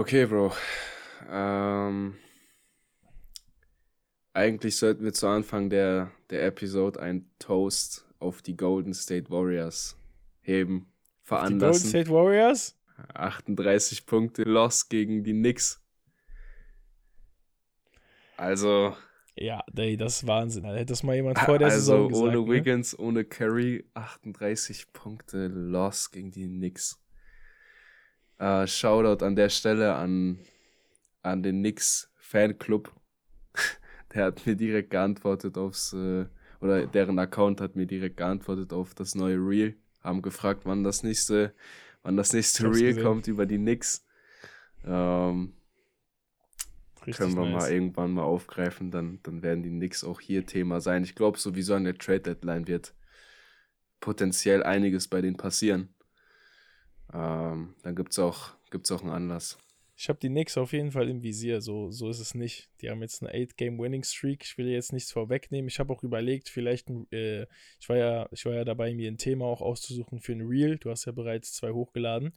Okay, Bro. Ähm, eigentlich sollten wir zu Anfang der, der Episode ein Toast auf die Golden State Warriors heben, veranlassen. Die Golden State Warriors? 38 Punkte Loss gegen die Knicks. Also. Ja, ey, das ist Wahnsinn. Hätte das mal jemand vor der also Saison gesagt. Also ohne Wiggins, ne? ohne Curry, 38 Punkte Loss gegen die Knicks. Uh, Shoutout an der Stelle an, an den Knicks Fanclub. der hat mir direkt geantwortet aufs, äh, oder deren Account hat mir direkt geantwortet auf das neue Reel. Haben gefragt, wann das nächste, wann das nächste Reel gesehen. kommt über die Knicks. Ähm, können wir nice. mal irgendwann mal aufgreifen, dann, dann werden die Knicks auch hier Thema sein. Ich glaube sowieso an der Trade Deadline wird potenziell einiges bei denen passieren. Ähm, dann gibt es auch, gibt's auch einen Anlass. Ich habe die Knicks auf jeden Fall im Visier, so, so ist es nicht. Die haben jetzt eine 8-Game-Winning-Streak. Ich will jetzt nichts vorwegnehmen. Ich habe auch überlegt, vielleicht, äh, ich, war ja, ich war ja dabei, mir ein Thema auch auszusuchen für ein Reel. Du hast ja bereits zwei hochgeladen.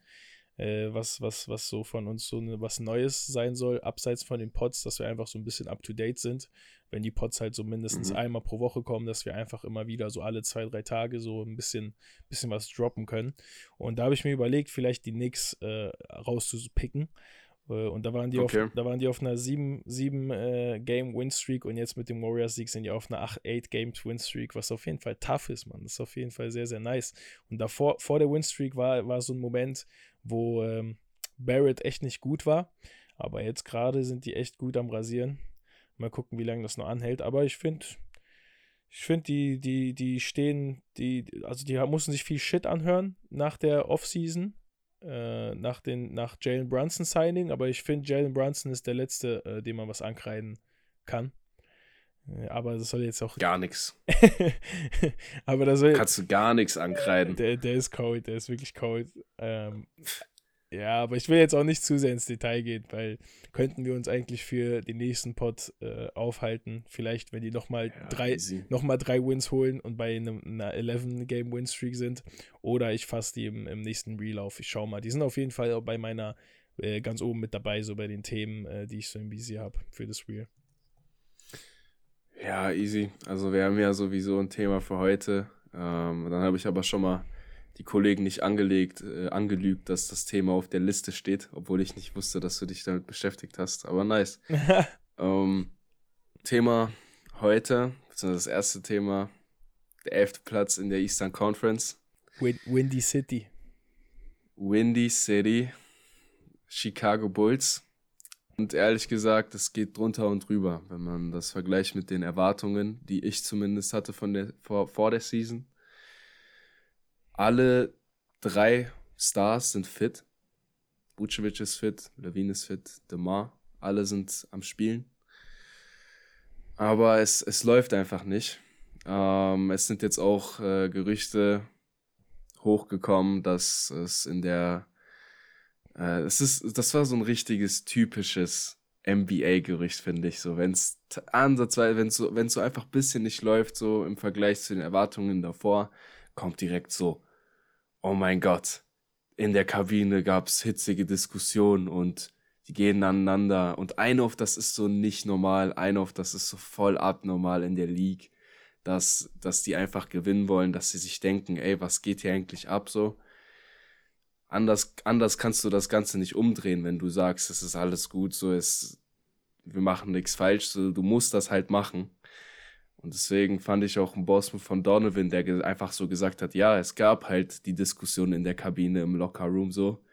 Äh, was, was, was so von uns so eine, was Neues sein soll, abseits von den Pods, dass wir einfach so ein bisschen up to date sind. Wenn die Pods halt so mindestens mhm. einmal pro Woche kommen, dass wir einfach immer wieder so alle zwei, drei Tage so ein bisschen, bisschen was droppen können. Und da habe ich mir überlegt, vielleicht die Knicks äh, rauszupicken. Äh, und da waren die, okay. auf, da waren die auf einer 7-Game-Win-Streak äh, und jetzt mit dem Warriors-Sieg sind die auf einer 8-Game-Win-Streak, was auf jeden Fall tough ist, man. Das ist auf jeden Fall sehr, sehr nice. Und davor, vor der Win-Streak war, war so ein Moment, wo ähm, Barrett echt nicht gut war. Aber jetzt gerade sind die echt gut am Rasieren. Mal gucken, wie lange das noch anhält. Aber ich finde, ich finde, die, die, die stehen, die, also die mussten sich viel Shit anhören nach der Offseason äh, nach, nach Jalen Brunson Signing, aber ich finde, Jalen Brunson ist der letzte, äh, dem man was ankreiden kann. Aber das soll jetzt auch. Gar nichts. aber da soll. Kannst du gar nichts ankreiden. Der, der ist cold, der ist wirklich cold. Ähm, ja, aber ich will jetzt auch nicht zu sehr ins Detail gehen, weil könnten wir uns eigentlich für den nächsten Pod äh, aufhalten. Vielleicht, wenn die nochmal ja, drei, noch drei Wins holen und bei einem, einer 11-Game-Win-Streak sind. Oder ich fasse die im, im nächsten Reel auf. Ich schau mal. Die sind auf jeden Fall bei meiner äh, ganz oben mit dabei, so bei den Themen, äh, die ich so im Visier habe für das Reel. Ja, easy. Also wir haben ja sowieso ein Thema für heute. Ähm, dann habe ich aber schon mal die Kollegen nicht angelegt, äh, angelügt, dass das Thema auf der Liste steht, obwohl ich nicht wusste, dass du dich damit beschäftigt hast. Aber nice. ähm, Thema heute, beziehungsweise das erste Thema, der elfte Platz in der Eastern Conference. Windy City. Windy City, Chicago Bulls. Und ehrlich gesagt, es geht drunter und drüber, wenn man das vergleicht mit den Erwartungen, die ich zumindest hatte von der, vor, vor der Season. Alle drei Stars sind fit. Vucevic ist fit, Levine ist fit, DeMar, alle sind am Spielen. Aber es, es läuft einfach nicht. Ähm, es sind jetzt auch äh, Gerüchte hochgekommen, dass es in der äh, es ist, das war so ein richtiges typisches NBA-Gerücht, finde ich. So, wenn es ansatzweise, wenn es so, wenn so einfach ein bisschen nicht läuft, so im Vergleich zu den Erwartungen davor, kommt direkt so, oh mein Gott, in der Kabine gab es hitzige Diskussionen und die gehen aneinander. Und ein auf das ist so nicht normal, ein auf das ist so voll abnormal in der League, dass, dass die einfach gewinnen wollen, dass sie sich denken, ey, was geht hier eigentlich ab so. Anders, anders kannst du das Ganze nicht umdrehen, wenn du sagst, es ist alles gut, so ist, wir machen nichts falsch, so, du musst das halt machen. Und deswegen fand ich auch einen Boss von Donovan, der einfach so gesagt hat, ja, es gab halt die Diskussion in der Kabine im Locker Room so.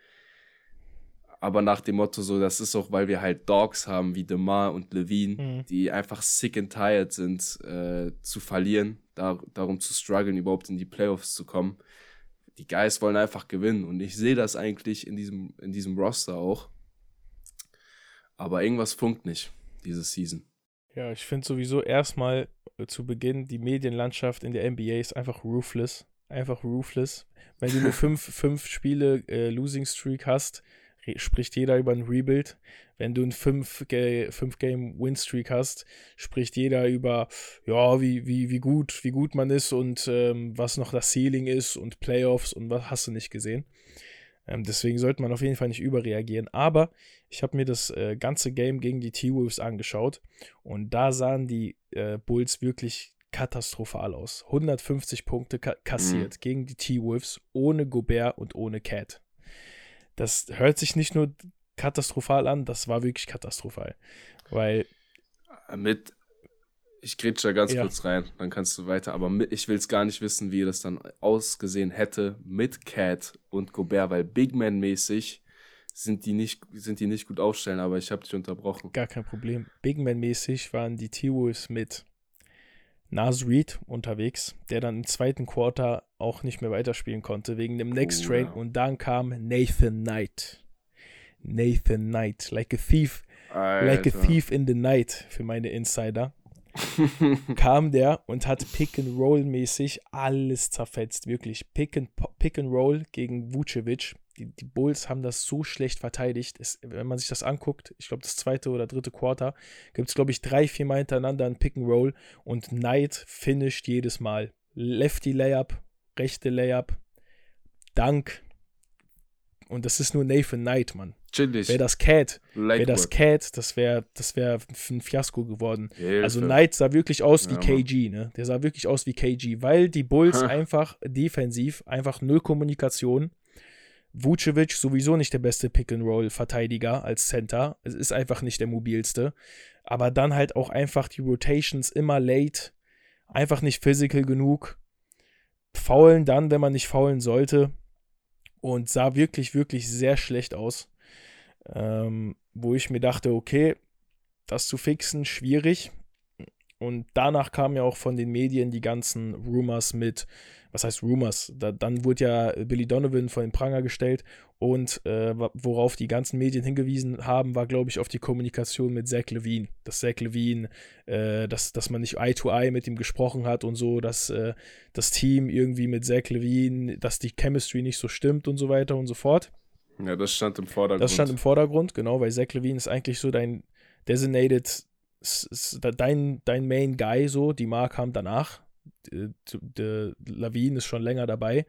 Aber nach dem Motto so, das ist auch, weil wir halt Dogs haben wie DeMar und Levine, mhm. die einfach sick and tired sind, äh, zu verlieren, da, darum zu strugglen, überhaupt in die Playoffs zu kommen. Die Guys wollen einfach gewinnen und ich sehe das eigentlich in diesem, in diesem Roster auch. Aber irgendwas funkt nicht, diese Season. Ja, ich finde sowieso erstmal äh, zu Beginn, die Medienlandschaft in der NBA ist einfach ruthless. Einfach ruthless. Wenn du nur fünf, fünf Spiele äh, Losing Streak hast, spricht jeder über ein Rebuild. Wenn du ein 5-Game-Win-Streak hast, spricht jeder über, ja, wie, wie, wie, gut, wie gut man ist und ähm, was noch das Ceiling ist und Playoffs und was hast du nicht gesehen. Ähm, deswegen sollte man auf jeden Fall nicht überreagieren. Aber ich habe mir das äh, ganze Game gegen die T-Wolves angeschaut und da sahen die äh, Bulls wirklich katastrophal aus. 150 Punkte ka kassiert mhm. gegen die T-Wolves ohne Gobert und ohne Cat. Das hört sich nicht nur katastrophal an, das war wirklich katastrophal. Weil. Mit, ich grätsche da ganz ja. kurz rein, dann kannst du weiter, aber mit, ich will es gar nicht wissen, wie das dann ausgesehen hätte mit Cat und Gobert, weil Big Man-mäßig sind die nicht, sind die nicht gut aufstellen, aber ich habe dich unterbrochen. Gar kein Problem. Big Man-mäßig waren die T-Wolves mit Nas Reed unterwegs, der dann im zweiten Quarter auch nicht mehr weiterspielen konnte wegen dem Next Train ja. und dann kam Nathan Knight. Nathan Knight, like a thief, Alter. like a thief in the night für meine Insider. kam der und hat Pick and Roll mäßig alles zerfetzt, wirklich Pick and, Pick and Roll gegen Vucevic. Die, die Bulls haben das so schlecht verteidigt. Es, wenn man sich das anguckt, ich glaube das zweite oder dritte Quarter, gibt es glaube ich drei, vier Mal hintereinander ein Pick and Roll und Knight finisht jedes Mal. Lefty Layup, rechte Layup, Dank. Und das ist nur Nathan Knight, Mann. Chillig. Wäre das Cat, wäre das Cat, das wäre das wär ein Fiasko geworden. Hilfe. Also Knight sah wirklich aus wie ja, KG, ne? Der sah wirklich aus wie KG, weil die Bulls einfach defensiv, einfach null Kommunikation. Vucevic sowieso nicht der beste Pick-and-Roll-Verteidiger als Center. Es ist einfach nicht der mobilste. Aber dann halt auch einfach die Rotations immer late. Einfach nicht physical genug. Faulen dann, wenn man nicht faulen sollte. Und sah wirklich, wirklich sehr schlecht aus ähm, wo ich mir dachte, okay, das zu fixen, schwierig. Und danach kamen ja auch von den Medien die ganzen Rumors mit, was heißt Rumors? Da, dann wurde ja Billy Donovan vor den Pranger gestellt und äh, worauf die ganzen Medien hingewiesen haben, war, glaube ich, auf die Kommunikation mit Zach Levine. Dass Zach Levine, äh, dass, dass man nicht Eye to Eye mit ihm gesprochen hat und so, dass äh, das Team irgendwie mit Zach Levine, dass die Chemistry nicht so stimmt und so weiter und so fort. Ja, das stand im Vordergrund. Das stand im Vordergrund, genau, weil Zach Levine ist eigentlich so dein designated, dein, dein Main Guy, so. Die Mar kam danach. Der Levine ist schon länger dabei.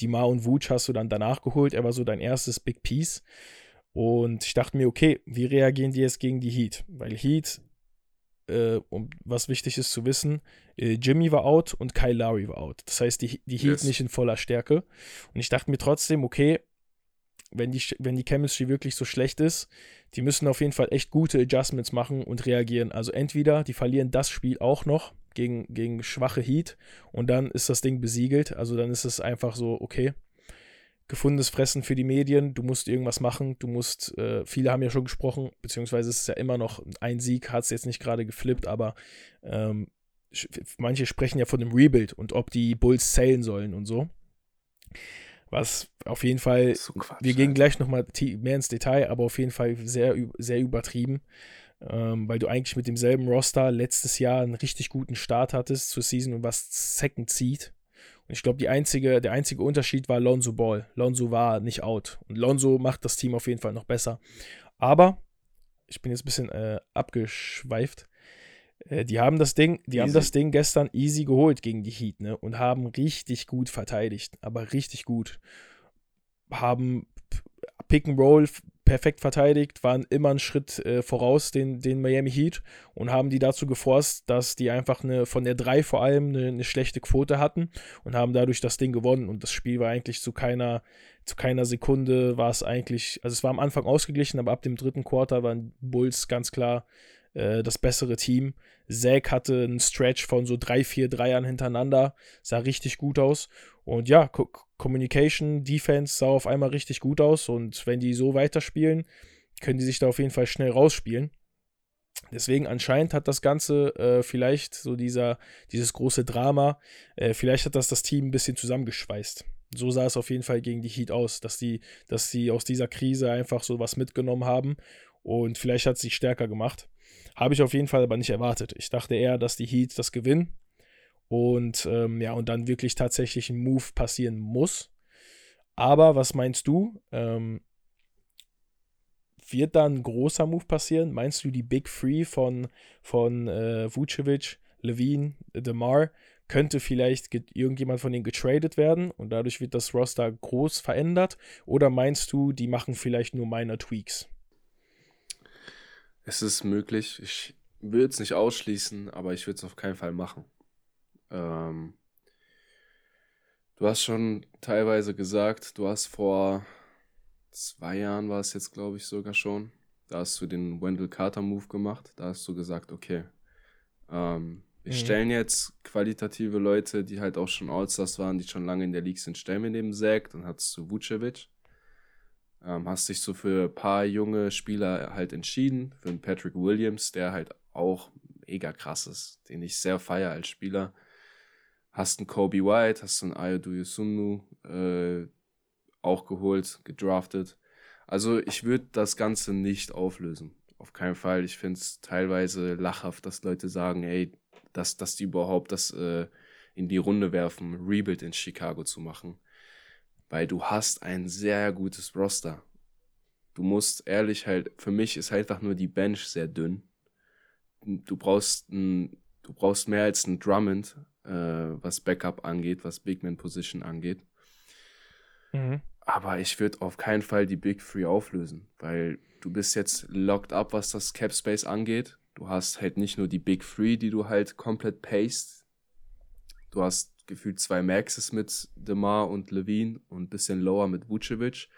Die Mar und Wutsch hast du dann danach geholt. Er war so dein erstes Big Piece. Und ich dachte mir, okay, wie reagieren die jetzt gegen die Heat? Weil Heat, äh, um, was wichtig ist zu wissen, äh, Jimmy war out und Kyle Lowry war out. Das heißt, die, die Heat yes. nicht in voller Stärke. Und ich dachte mir trotzdem, okay, wenn die, wenn die Chemistry wirklich so schlecht ist, die müssen auf jeden Fall echt gute Adjustments machen und reagieren. Also entweder die verlieren das Spiel auch noch gegen, gegen schwache Heat und dann ist das Ding besiegelt. Also dann ist es einfach so, okay, gefundenes Fressen für die Medien, du musst irgendwas machen, du musst, äh, viele haben ja schon gesprochen, beziehungsweise es ist ja immer noch ein Sieg, hat es jetzt nicht gerade geflippt, aber ähm, manche sprechen ja von einem Rebuild und ob die Bulls zählen sollen und so. Was auf jeden Fall, so Quatsch, wir gehen gleich nochmal mehr ins Detail, aber auf jeden Fall sehr, sehr übertrieben. Ähm, weil du eigentlich mit demselben Roster letztes Jahr einen richtig guten Start hattest zur Season und was Second Seed. Und ich glaube, einzige, der einzige Unterschied war Lonzo Ball. Lonzo war nicht out. Und Lonzo macht das Team auf jeden Fall noch besser. Aber, ich bin jetzt ein bisschen äh, abgeschweift. Äh, die haben das Ding, die easy. haben das Ding gestern easy geholt gegen die Heat, ne? Und haben richtig gut verteidigt, aber richtig gut. Haben Pick and Roll perfekt verteidigt, waren immer einen Schritt äh, voraus den, den Miami Heat und haben die dazu geforst, dass die einfach eine, von der 3 vor allem eine, eine, schlechte Quote hatten und haben dadurch das Ding gewonnen. Und das Spiel war eigentlich zu keiner, zu keiner Sekunde war es eigentlich, also es war am Anfang ausgeglichen, aber ab dem dritten Quarter waren Bulls ganz klar äh, das bessere Team. Zack hatte einen Stretch von so drei, vier Dreiern hintereinander, sah richtig gut aus. Und ja, Co Communication, Defense sah auf einmal richtig gut aus. Und wenn die so weiterspielen, können die sich da auf jeden Fall schnell rausspielen. Deswegen anscheinend hat das Ganze äh, vielleicht so dieser, dieses große Drama, äh, vielleicht hat das das Team ein bisschen zusammengeschweißt. So sah es auf jeden Fall gegen die Heat aus, dass die, dass sie aus dieser Krise einfach so was mitgenommen haben und vielleicht hat es sie stärker gemacht. Habe ich auf jeden Fall aber nicht erwartet. Ich dachte eher, dass die Heat das gewinnen und ähm, ja, und dann wirklich tatsächlich ein Move passieren muss. Aber was meinst du? Ähm, wird da ein großer Move passieren? Meinst du, die Big Three von, von äh, Vucevic, Levine, DeMar könnte vielleicht irgendjemand von denen getradet werden und dadurch wird das Roster groß verändert? Oder meinst du, die machen vielleicht nur minor Tweaks? Es ist möglich. Ich würde es nicht ausschließen, aber ich würde es auf keinen Fall machen. Ähm, du hast schon teilweise gesagt, du hast vor zwei Jahren war es jetzt, glaube ich, sogar schon. Da hast du den Wendell Carter Move gemacht. Da hast du gesagt, okay, ähm, wir mhm. stellen jetzt qualitative Leute, die halt auch schon Allstars waren, die schon lange in der League sind, stellen wir neben Zack. Dann hattest du Vucevic. Ähm, hast dich so für ein paar junge Spieler halt entschieden. Für einen Patrick Williams, der halt auch mega krass ist, den ich sehr feiere als Spieler. Hast einen Kobe White, hast einen Ayodu Yusunnu äh, auch geholt, gedraftet. Also ich würde das Ganze nicht auflösen. Auf keinen Fall. Ich finde es teilweise lachhaft, dass Leute sagen, ey, dass, dass die überhaupt das äh, in die Runde werfen, Rebuild in Chicago zu machen weil du hast ein sehr gutes Roster. Du musst ehrlich halt, für mich ist einfach nur die Bench sehr dünn. Du brauchst ein, du brauchst mehr als ein Drummond, äh, was Backup angeht, was Big Man Position angeht. Mhm. Aber ich würde auf keinen Fall die Big Three auflösen, weil du bist jetzt locked up, was das Cap Space angeht. Du hast halt nicht nur die Big Three, die du halt komplett paced. Du hast gefühlt zwei Maxes mit DeMar und Levine und ein bisschen lower mit Vucevic.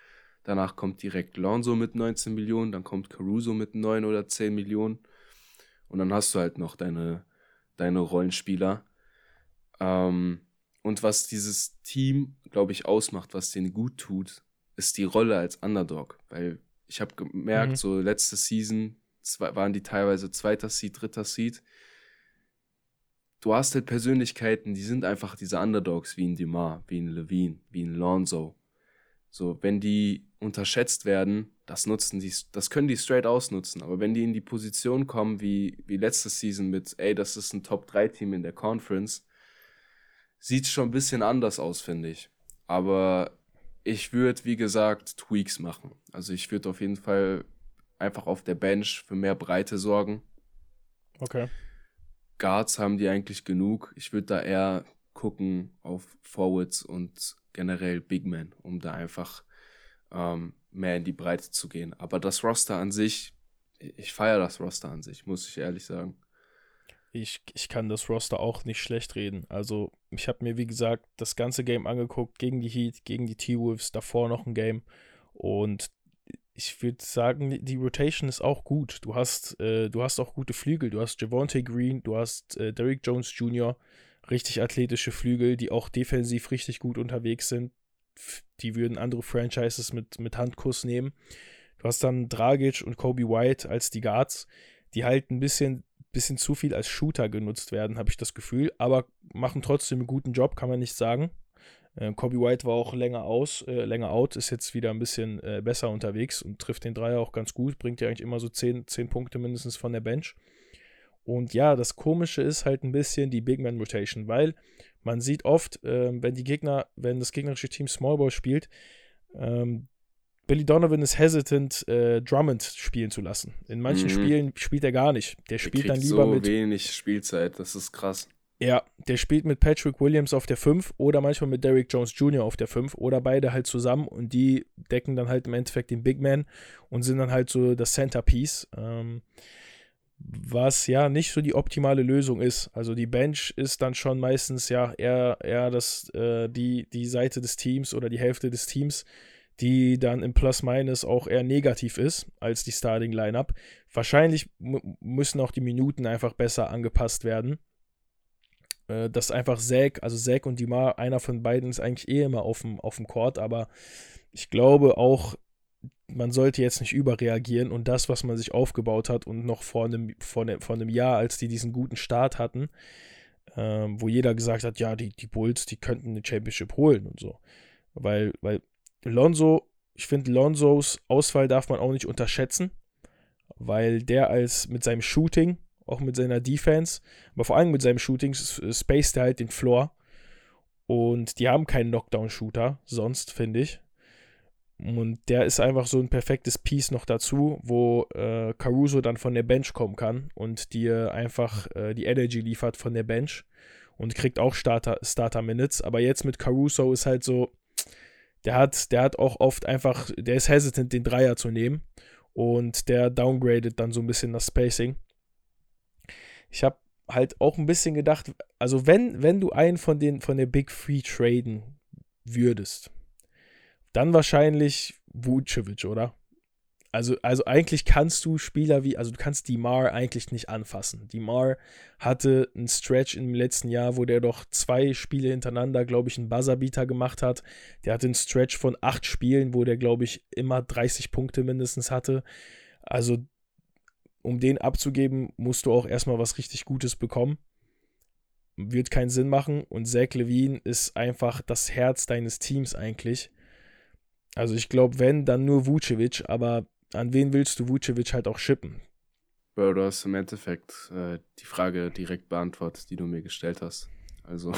Danach kommt direkt Lonzo mit 19 Millionen, dann kommt Caruso mit 9 oder 10 Millionen. Und dann hast du halt noch deine, deine Rollenspieler. Ähm, und was dieses Team, glaube ich, ausmacht, was denen gut tut, ist die Rolle als Underdog. Weil ich habe gemerkt, mhm. so letzte Season waren die teilweise zweiter Seed, dritter Seed du hast halt Persönlichkeiten, die sind einfach diese Underdogs, wie ein Demar, wie ein Levine, wie ein Lonzo. So, wenn die unterschätzt werden, das nutzen die, das können die straight ausnutzen. Aber wenn die in die Position kommen, wie, wie letzte Season mit, ey, das ist ein Top-3-Team in der Conference, sieht schon ein bisschen anders aus, finde ich. Aber ich würde, wie gesagt, Tweaks machen. Also ich würde auf jeden Fall einfach auf der Bench für mehr Breite sorgen. Okay. Guards haben die eigentlich genug. Ich würde da eher gucken auf Forwards und generell Big Men, um da einfach ähm, mehr in die Breite zu gehen. Aber das Roster an sich, ich feiere das Roster an sich, muss ich ehrlich sagen. Ich, ich kann das Roster auch nicht schlecht reden. Also, ich habe mir, wie gesagt, das ganze Game angeguckt, gegen die Heat, gegen die T-Wolves, davor noch ein Game. Und ich würde sagen, die Rotation ist auch gut. Du hast, äh, du hast auch gute Flügel. Du hast Javonte Green, du hast äh, Derrick Jones Jr., richtig athletische Flügel, die auch defensiv richtig gut unterwegs sind. Die würden andere Franchises mit, mit Handkuss nehmen. Du hast dann Dragic und Kobe White als die Guards, die halt ein bisschen, bisschen zu viel als Shooter genutzt werden, habe ich das Gefühl, aber machen trotzdem einen guten Job, kann man nicht sagen. Äh, Kobe White war auch länger aus, äh, länger out, ist jetzt wieder ein bisschen äh, besser unterwegs und trifft den Dreier auch ganz gut, bringt ja eigentlich immer so 10, 10 Punkte mindestens von der Bench. Und ja, das Komische ist halt ein bisschen die Big Man Rotation, weil man sieht oft, ähm, wenn die Gegner, wenn das gegnerische Team Small Ball spielt, ähm, Billy Donovan ist hesitant, äh, Drummond spielen zu lassen. In manchen mhm. Spielen spielt er gar nicht. Der spielt dann lieber so mit. wenig Spielzeit, das ist krass. Ja, der spielt mit Patrick Williams auf der 5 oder manchmal mit Derrick Jones Jr. auf der 5 oder beide halt zusammen und die decken dann halt im Endeffekt den Big Man und sind dann halt so das Centerpiece. Ähm, was ja nicht so die optimale Lösung ist. Also die Bench ist dann schon meistens ja eher, eher das, äh, die, die Seite des Teams oder die Hälfte des Teams, die dann im Plus-Minus auch eher negativ ist als die Starting-Lineup. Wahrscheinlich müssen auch die Minuten einfach besser angepasst werden äh, dass einfach Zack, also Zack und Dimar, einer von beiden ist eigentlich eh immer auf dem, auf dem Court, aber ich glaube auch, man sollte jetzt nicht überreagieren und das, was man sich aufgebaut hat und noch vor einem, vor einem, vor einem Jahr, als die diesen guten Start hatten, ähm, wo jeder gesagt hat, ja, die, die Bulls, die könnten eine Championship holen und so. Weil, weil Lonzo, ich finde, Lonzos Ausfall darf man auch nicht unterschätzen, weil der als mit seinem Shooting auch mit seiner Defense, aber vor allem mit seinem Shooting spaced er halt den Floor. Und die haben keinen Knockdown-Shooter, sonst, finde ich. Und der ist einfach so ein perfektes Piece noch dazu, wo äh, Caruso dann von der Bench kommen kann und dir einfach äh, die Energy liefert von der Bench. und kriegt auch Starter, Starter Minutes. Aber jetzt mit Caruso ist halt so, der hat, der hat auch oft einfach, der ist hesitant, den Dreier zu nehmen. Und der downgradet dann so ein bisschen das Spacing. Ich habe halt auch ein bisschen gedacht, also wenn, wenn du einen von den von der Big Free traden würdest, dann wahrscheinlich Vucevic, oder? Also, also eigentlich kannst du Spieler wie, also du kannst Demar eigentlich nicht anfassen. Demar hatte einen Stretch im letzten Jahr, wo der doch zwei Spiele hintereinander, glaube ich, einen Buzzerbeater gemacht hat. Der hatte einen Stretch von acht Spielen, wo der, glaube ich, immer 30 Punkte mindestens hatte. Also, um den abzugeben, musst du auch erstmal was richtig Gutes bekommen. Wird keinen Sinn machen. Und Zach Levine ist einfach das Herz deines Teams eigentlich. Also ich glaube, wenn, dann nur Vucevic, aber an wen willst du Vucevic halt auch schippen? Bro, du hast im Endeffekt äh, die Frage direkt beantwortet, die du mir gestellt hast. Also,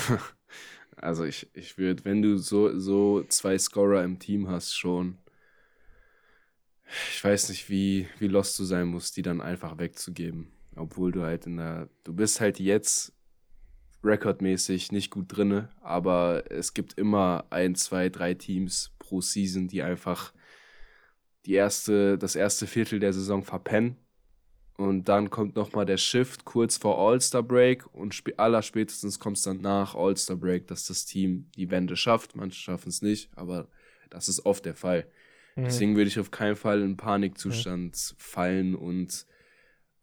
also ich, ich würde, wenn du so, so zwei Scorer im Team hast, schon, ich weiß nicht, wie, wie lost du sein musst, die dann einfach wegzugeben. Obwohl du halt in der, du bist halt jetzt rekordmäßig nicht gut drinne, aber es gibt immer ein, zwei, drei Teams pro Season, die einfach die erste, das erste Viertel der Saison verpennen. Und dann kommt nochmal der Shift kurz vor All-Star Break und sp aller spätestens kommt es dann nach All-Star Break, dass das Team die Wende schafft. Manche schaffen es nicht, aber das ist oft der Fall. Mhm. Deswegen würde ich auf keinen Fall in Panikzustand mhm. fallen und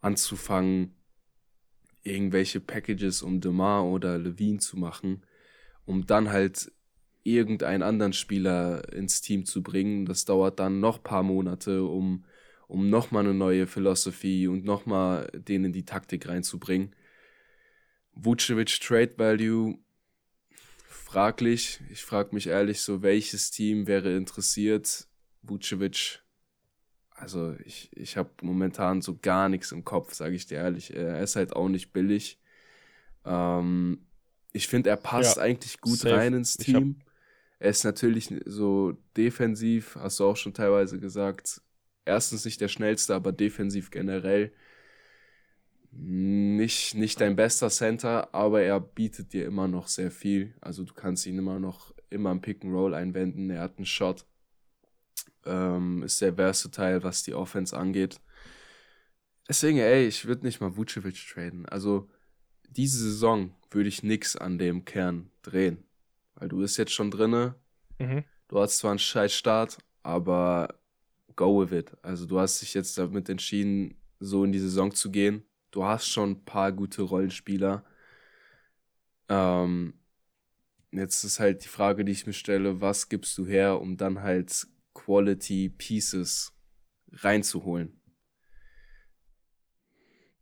anzufangen, irgendwelche Packages um Demar oder Levine zu machen, um dann halt irgendeinen anderen Spieler ins Team zu bringen. Das dauert dann noch ein paar Monate, um, um nochmal eine neue Philosophie und nochmal denen die Taktik reinzubringen. Vucevic Trade Value fraglich. Ich frage mich ehrlich so, welches Team wäre interessiert? Vucevic, also ich, ich habe momentan so gar nichts im Kopf, sage ich dir ehrlich. Er ist halt auch nicht billig. Ähm, ich finde, er passt ja, eigentlich gut safe. rein ins Team. Er ist natürlich so defensiv, hast du auch schon teilweise gesagt, erstens nicht der schnellste, aber defensiv generell nicht, nicht dein bester Center, aber er bietet dir immer noch sehr viel. Also du kannst ihn immer noch immer im Pick and Roll einwenden. Er hat einen Shot, ähm, ist sehr versatile, was die Offense angeht. Deswegen, ey, ich würde nicht mal Vucevic traden. Also diese Saison würde ich nichts an dem Kern drehen. Weil du bist jetzt schon drinne. Mhm. Du hast zwar einen scheiß Start, aber go with it. Also du hast dich jetzt damit entschieden, so in die Saison zu gehen. Du hast schon ein paar gute Rollenspieler. Ähm, jetzt ist halt die Frage, die ich mir stelle, was gibst du her, um dann halt Quality Pieces reinzuholen?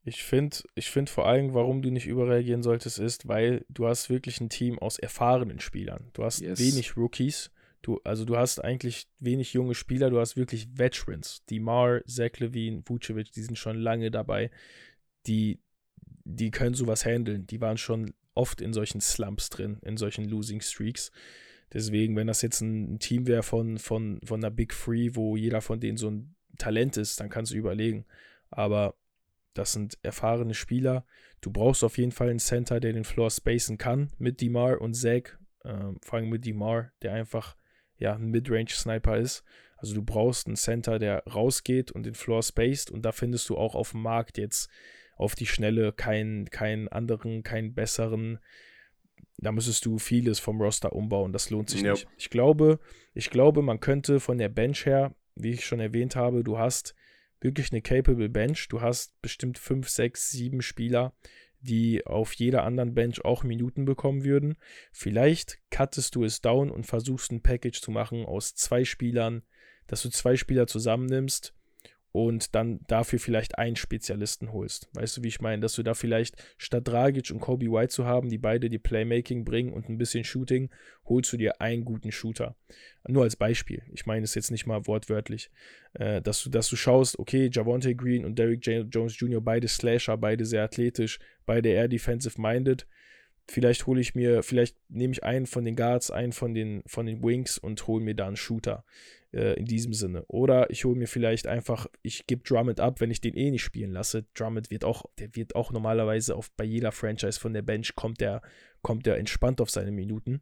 Ich finde ich find vor allem, warum du nicht überreagieren solltest, ist, weil du hast wirklich ein Team aus erfahrenen Spielern. Du hast yes. wenig Rookies. Du, also du hast eigentlich wenig junge Spieler, du hast wirklich Veterans. Demar, Zach Levine, Vucevic, die sind schon lange dabei. Die, die können sowas handeln. Die waren schon oft in solchen Slumps drin, in solchen Losing Streaks. Deswegen, wenn das jetzt ein Team wäre von, von, von einer Big Free, wo jeder von denen so ein Talent ist, dann kannst du überlegen. Aber das sind erfahrene Spieler. Du brauchst auf jeden Fall einen Center, der den Floor spacen kann mit Demar und Zach. Ähm, vor allem mit Demar, der einfach ja, ein Midrange-Sniper ist. Also du brauchst einen Center, der rausgeht und den Floor spaced. Und da findest du auch auf dem Markt jetzt auf die Schnelle keinen, keinen anderen, keinen besseren. Da müsstest du vieles vom Roster umbauen. Das lohnt sich yep. nicht. Ich glaube, ich glaube, man könnte von der Bench her, wie ich schon erwähnt habe, du hast wirklich eine capable Bench. Du hast bestimmt 5, 6, 7 Spieler, die auf jeder anderen Bench auch Minuten bekommen würden. Vielleicht cuttest du es down und versuchst ein Package zu machen aus zwei Spielern, dass du zwei Spieler zusammennimmst und dann dafür vielleicht einen Spezialisten holst. Weißt du, wie ich meine? Dass du da vielleicht statt Dragic und Kobe White zu haben, die beide dir Playmaking bringen und ein bisschen Shooting, holst du dir einen guten Shooter. Nur als Beispiel. Ich meine es jetzt nicht mal wortwörtlich. Äh, dass, du, dass du schaust, okay, Javonte Green und Derrick Jones Jr., beide Slasher, beide sehr athletisch, beide eher defensive-minded. Vielleicht hole ich mir, vielleicht nehme ich einen von den Guards, einen von den, von den Wings und hole mir da einen Shooter äh, in diesem Sinne. Oder ich hole mir vielleicht einfach, ich gebe Drummond ab, wenn ich den eh nicht spielen lasse. Drummond wird auch, der wird auch normalerweise auf, bei jeder Franchise von der Bench kommt der, kommt der entspannt auf seine Minuten.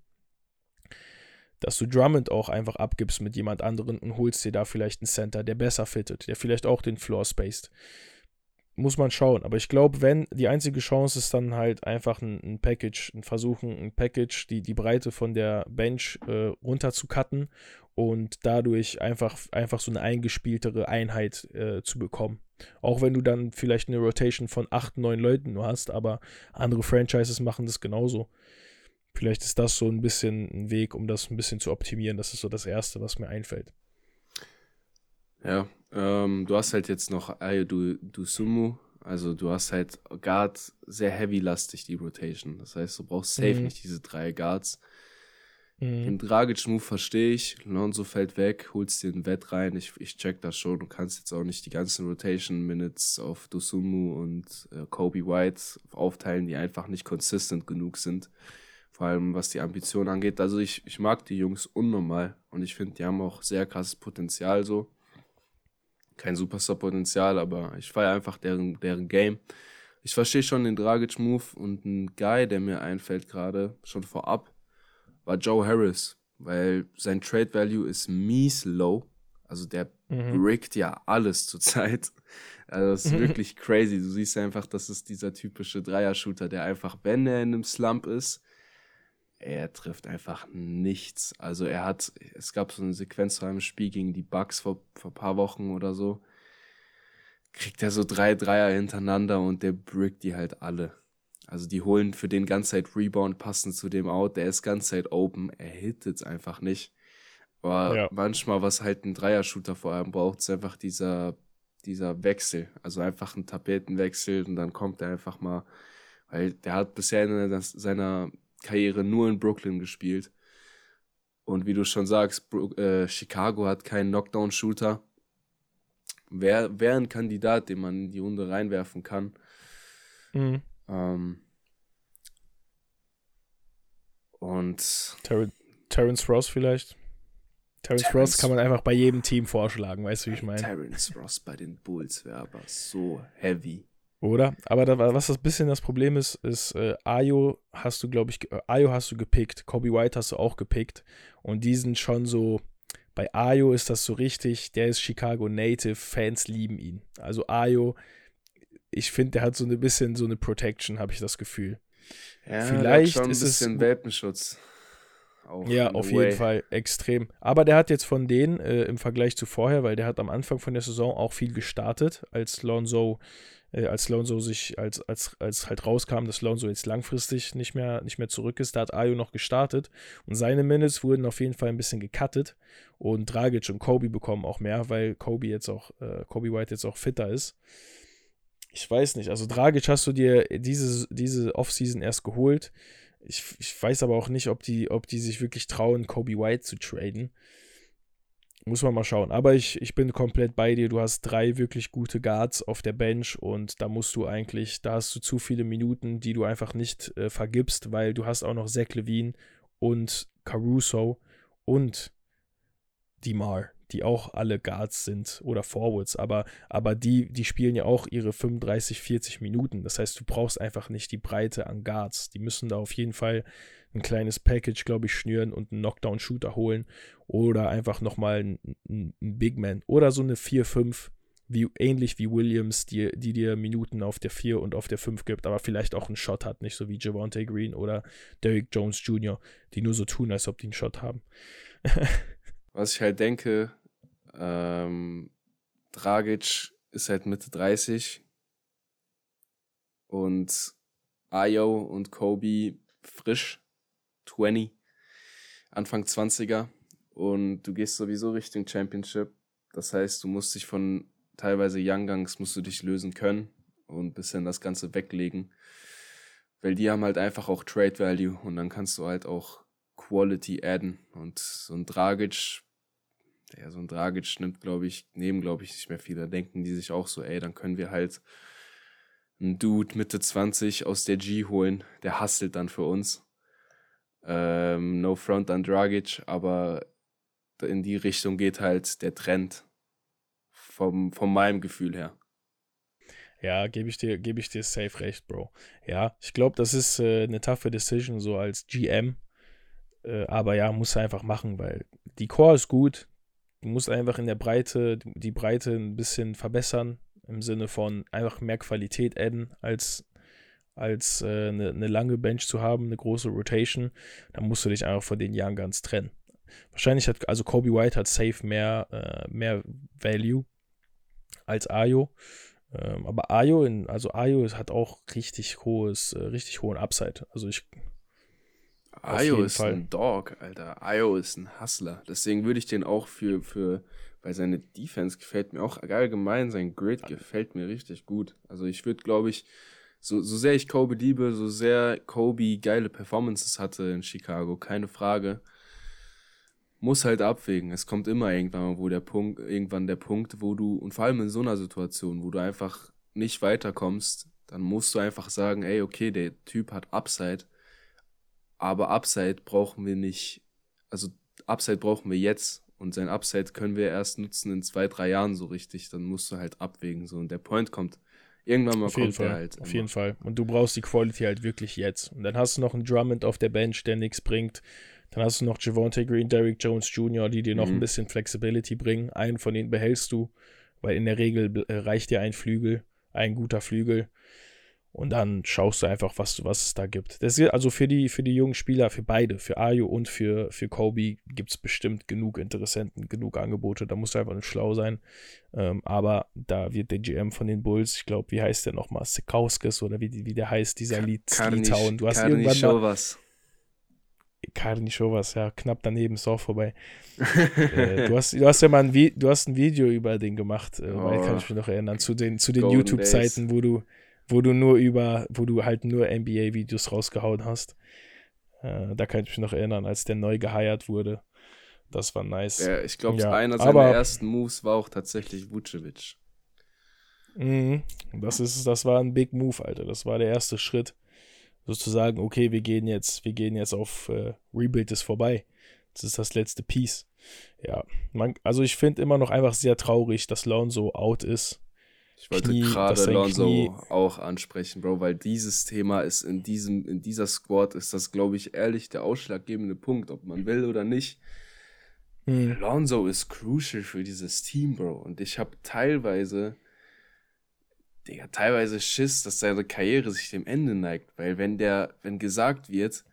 Dass du Drummond auch einfach abgibst mit jemand anderem und holst dir da vielleicht einen Center, der besser fittet, der vielleicht auch den Floor spaced muss man schauen. Aber ich glaube, wenn die einzige Chance ist dann halt einfach ein, ein, Package, ein Versuchen, ein Package, die, die Breite von der Bench äh, runter zu cutten und dadurch einfach, einfach so eine eingespieltere Einheit äh, zu bekommen. Auch wenn du dann vielleicht eine Rotation von 8, 9 Leuten nur hast, aber andere Franchises machen das genauso. Vielleicht ist das so ein bisschen ein Weg, um das ein bisschen zu optimieren. Das ist so das Erste, was mir einfällt. Ja, ähm, du hast halt jetzt noch Ayo du, du Sumu. Also du hast halt Guard sehr heavy-lastig, die Rotation. Das heißt, du brauchst safe mhm. nicht diese drei Guards. Mhm. Den Dragic-Move verstehe ich. Lonzo fällt weg, holst dir ein Wett rein. Ich, ich check das schon. Du kannst jetzt auch nicht die ganzen Rotation-Minutes auf Dusumu und äh, Kobe White aufteilen, die einfach nicht consistent genug sind. Vor allem was die Ambition angeht. Also ich, ich mag die Jungs unnormal und ich finde, die haben auch sehr krasses Potenzial so kein Superstar-Potenzial, aber ich feiere einfach deren, deren Game. Ich verstehe schon den Dragic-Move und ein Guy, der mir einfällt gerade, schon vorab, war Joe Harris, weil sein Trade-Value ist mies low. Also der mhm. brickt ja alles zurzeit. Also das ist mhm. wirklich crazy. Du siehst einfach, das ist dieser typische Dreier-Shooter, der einfach, wenn er in einem Slump ist, er trifft einfach nichts. Also er hat, es gab so eine Sequenz zu einem Spiel gegen die Bucks vor, vor ein paar Wochen oder so. Kriegt er so drei Dreier hintereinander und der brickt die halt alle. Also die holen für den ganze Zeit Rebound passend zu dem Out. Der ist ganze Zeit open. Er hittet einfach nicht. Aber ja. manchmal, was halt ein Dreier-Shooter vor allem braucht, ist einfach dieser, dieser Wechsel. Also einfach ein Tapetenwechsel und dann kommt er einfach mal, weil der hat bisher in seiner Karriere nur in Brooklyn gespielt. Und wie du schon sagst, Bro äh, Chicago hat keinen Knockdown-Shooter. Wäre wär ein Kandidat, den man in die Runde reinwerfen kann. Mhm. Ähm, und. Ter Terrence Ross vielleicht? Terrence, Terrence Ross kann man einfach bei jedem Team vorschlagen, weißt du, wie ich meine? Terrence Ross bei den Bulls wäre aber so heavy. Oder? Aber da, was das bisschen das Problem ist, ist, äh, Ayo hast du, glaube ich, äh, Ayo hast du gepickt, Kobe White hast du auch gepickt. Und die sind schon so, bei Ayo ist das so richtig, der ist Chicago Native, Fans lieben ihn. Also Ayo, ich finde, der hat so ein bisschen so eine Protection, habe ich das Gefühl. Ja, Vielleicht schon ein ist bisschen es Welpenschutz. Auch ja, auf way. jeden Fall extrem. Aber der hat jetzt von denen äh, im Vergleich zu vorher, weil der hat am Anfang von der Saison auch viel gestartet, als Lonzo äh, als Lonzo sich, als, als, als halt rauskam, dass Lonzo jetzt langfristig nicht mehr, nicht mehr zurück ist, da hat Ayo noch gestartet und seine Minutes wurden auf jeden Fall ein bisschen gecuttet und Dragic und Kobe bekommen auch mehr, weil Kobe jetzt auch, äh, Kobe White jetzt auch fitter ist. Ich weiß nicht, also Dragic hast du dir diese, diese Offseason erst geholt. Ich, ich weiß aber auch nicht, ob die, ob die sich wirklich trauen, Kobe White zu traden. Muss man mal schauen. Aber ich, ich bin komplett bei dir. Du hast drei wirklich gute Guards auf der Bench und da musst du eigentlich, da hast du zu viele Minuten, die du einfach nicht äh, vergibst, weil du hast auch noch Zach Levine und Caruso und Dimar, die auch alle Guards sind oder Forwards, aber, aber die, die spielen ja auch ihre 35, 40 Minuten. Das heißt, du brauchst einfach nicht die Breite an Guards. Die müssen da auf jeden Fall ein kleines Package, glaube ich, schnüren und einen Knockdown-Shooter holen oder einfach nochmal einen, einen Big Man oder so eine 4-5, wie, ähnlich wie Williams, die, die dir Minuten auf der 4 und auf der 5 gibt, aber vielleicht auch einen Shot hat, nicht so wie Javante Green oder Derrick Jones Jr., die nur so tun, als ob die einen Shot haben. Was ich halt denke, ähm, Dragic ist halt Mitte 30 und Ayo und Kobe frisch 20, Anfang 20er und du gehst sowieso Richtung Championship. Das heißt, du musst dich von teilweise Young Guns musst du dich lösen können und ein bisschen das Ganze weglegen. Weil die haben halt einfach auch Trade Value und dann kannst du halt auch Quality adden. Und so ein Dragic, der so ein Dragic nimmt, glaube ich, nehmen, glaube ich, nicht mehr viele. Da denken die sich auch so, ey, dann können wir halt einen Dude Mitte 20 aus der G holen, der hustelt dann für uns. Ähm, no front an Dragic, aber in die Richtung geht halt der Trend vom, von meinem Gefühl her. Ja, gebe ich dir, gebe ich dir safe recht, Bro. Ja, ich glaube, das ist äh, eine taffe Decision so als GM. Äh, aber ja, muss einfach machen, weil die Core ist gut. Du musst einfach in der Breite, die Breite ein bisschen verbessern, im Sinne von einfach mehr Qualität adden, als, als äh, eine, eine lange Bench zu haben, eine große Rotation. Dann musst du dich einfach von den Young Guns trennen. Wahrscheinlich hat, also Kobe White hat safe mehr, äh, mehr Value als Ayo. Ähm, aber Ayo, in, also Ayo hat auch richtig hohes, äh, richtig hohen Upside. Also ich. Ayo ist Fall. ein Dog, Alter. Ayo ist ein Hustler. Deswegen würde ich den auch für, für, weil seine Defense gefällt mir auch allgemein, sein Grid gefällt mir richtig gut. Also ich würde, glaube ich, so, so sehr ich Kobe liebe, so sehr Kobe geile Performances hatte in Chicago, keine Frage muss halt abwägen. Es kommt immer irgendwann, wo der Punkt, irgendwann der Punkt, wo du, und vor allem in so einer Situation, wo du einfach nicht weiterkommst, dann musst du einfach sagen, ey, okay, der Typ hat Upside, aber Upside brauchen wir nicht, also Upside brauchen wir jetzt und sein Upside können wir erst nutzen in zwei, drei Jahren so richtig. Dann musst du halt abwägen so und der Point kommt. Irgendwann mal auf kommt der halt. Auf immer. jeden Fall. Und du brauchst die Quality halt wirklich jetzt. Und dann hast du noch einen Drummond auf der Bench, der nichts bringt. Dann hast du noch Javonte Green, Derrick Jones Jr., die dir noch mhm. ein bisschen Flexibility bringen. Einen von denen behältst du, weil in der Regel äh, reicht dir ein Flügel, ein guter Flügel. Und dann schaust du einfach, was, was es da gibt. Das ist also für die, für die jungen Spieler, für beide, für Ayo und für, für Kobe, gibt es bestimmt genug Interessenten, genug Angebote. Da musst du einfach nicht schlau sein. Ähm, aber da wird der GM von den Bulls, ich glaube, wie heißt der nochmal? Sikauskis oder wie, wie der heißt, dieser Lied, Litauen. Du hast irgendwann mal, was. Karnischovas, ja, knapp daneben ist auch vorbei. äh, du, hast, du hast ja mal ein, Vi du hast ein Video über den gemacht, äh, oh. kann ich mich noch erinnern, zu den, zu den YouTube-Zeiten, wo du, wo du nur über, wo du halt nur NBA-Videos rausgehauen hast. Äh, da kann ich mich noch erinnern, als der neu geheiert wurde. Das war nice. Ja, ich glaube, ja, einer seiner ersten Moves war auch tatsächlich Vucevic. Mhm, das, ist, das war ein Big Move, Alter. Das war der erste Schritt sozusagen, okay, wir gehen jetzt, wir gehen jetzt auf äh, Rebuild ist vorbei. Das ist das letzte Piece. Ja, man, also ich finde immer noch einfach sehr traurig, dass Lonzo out ist. Ich wollte gerade Lonzo Knie auch ansprechen, Bro, weil dieses Thema ist in diesem, in dieser Squad ist das, glaube ich, ehrlich der ausschlaggebende Punkt, ob man will oder nicht. Hm. Lonzo ist crucial für dieses Team, Bro. Und ich habe teilweise Digga, teilweise Schiss, dass seine Karriere sich dem Ende neigt, weil wenn der, wenn gesagt wird,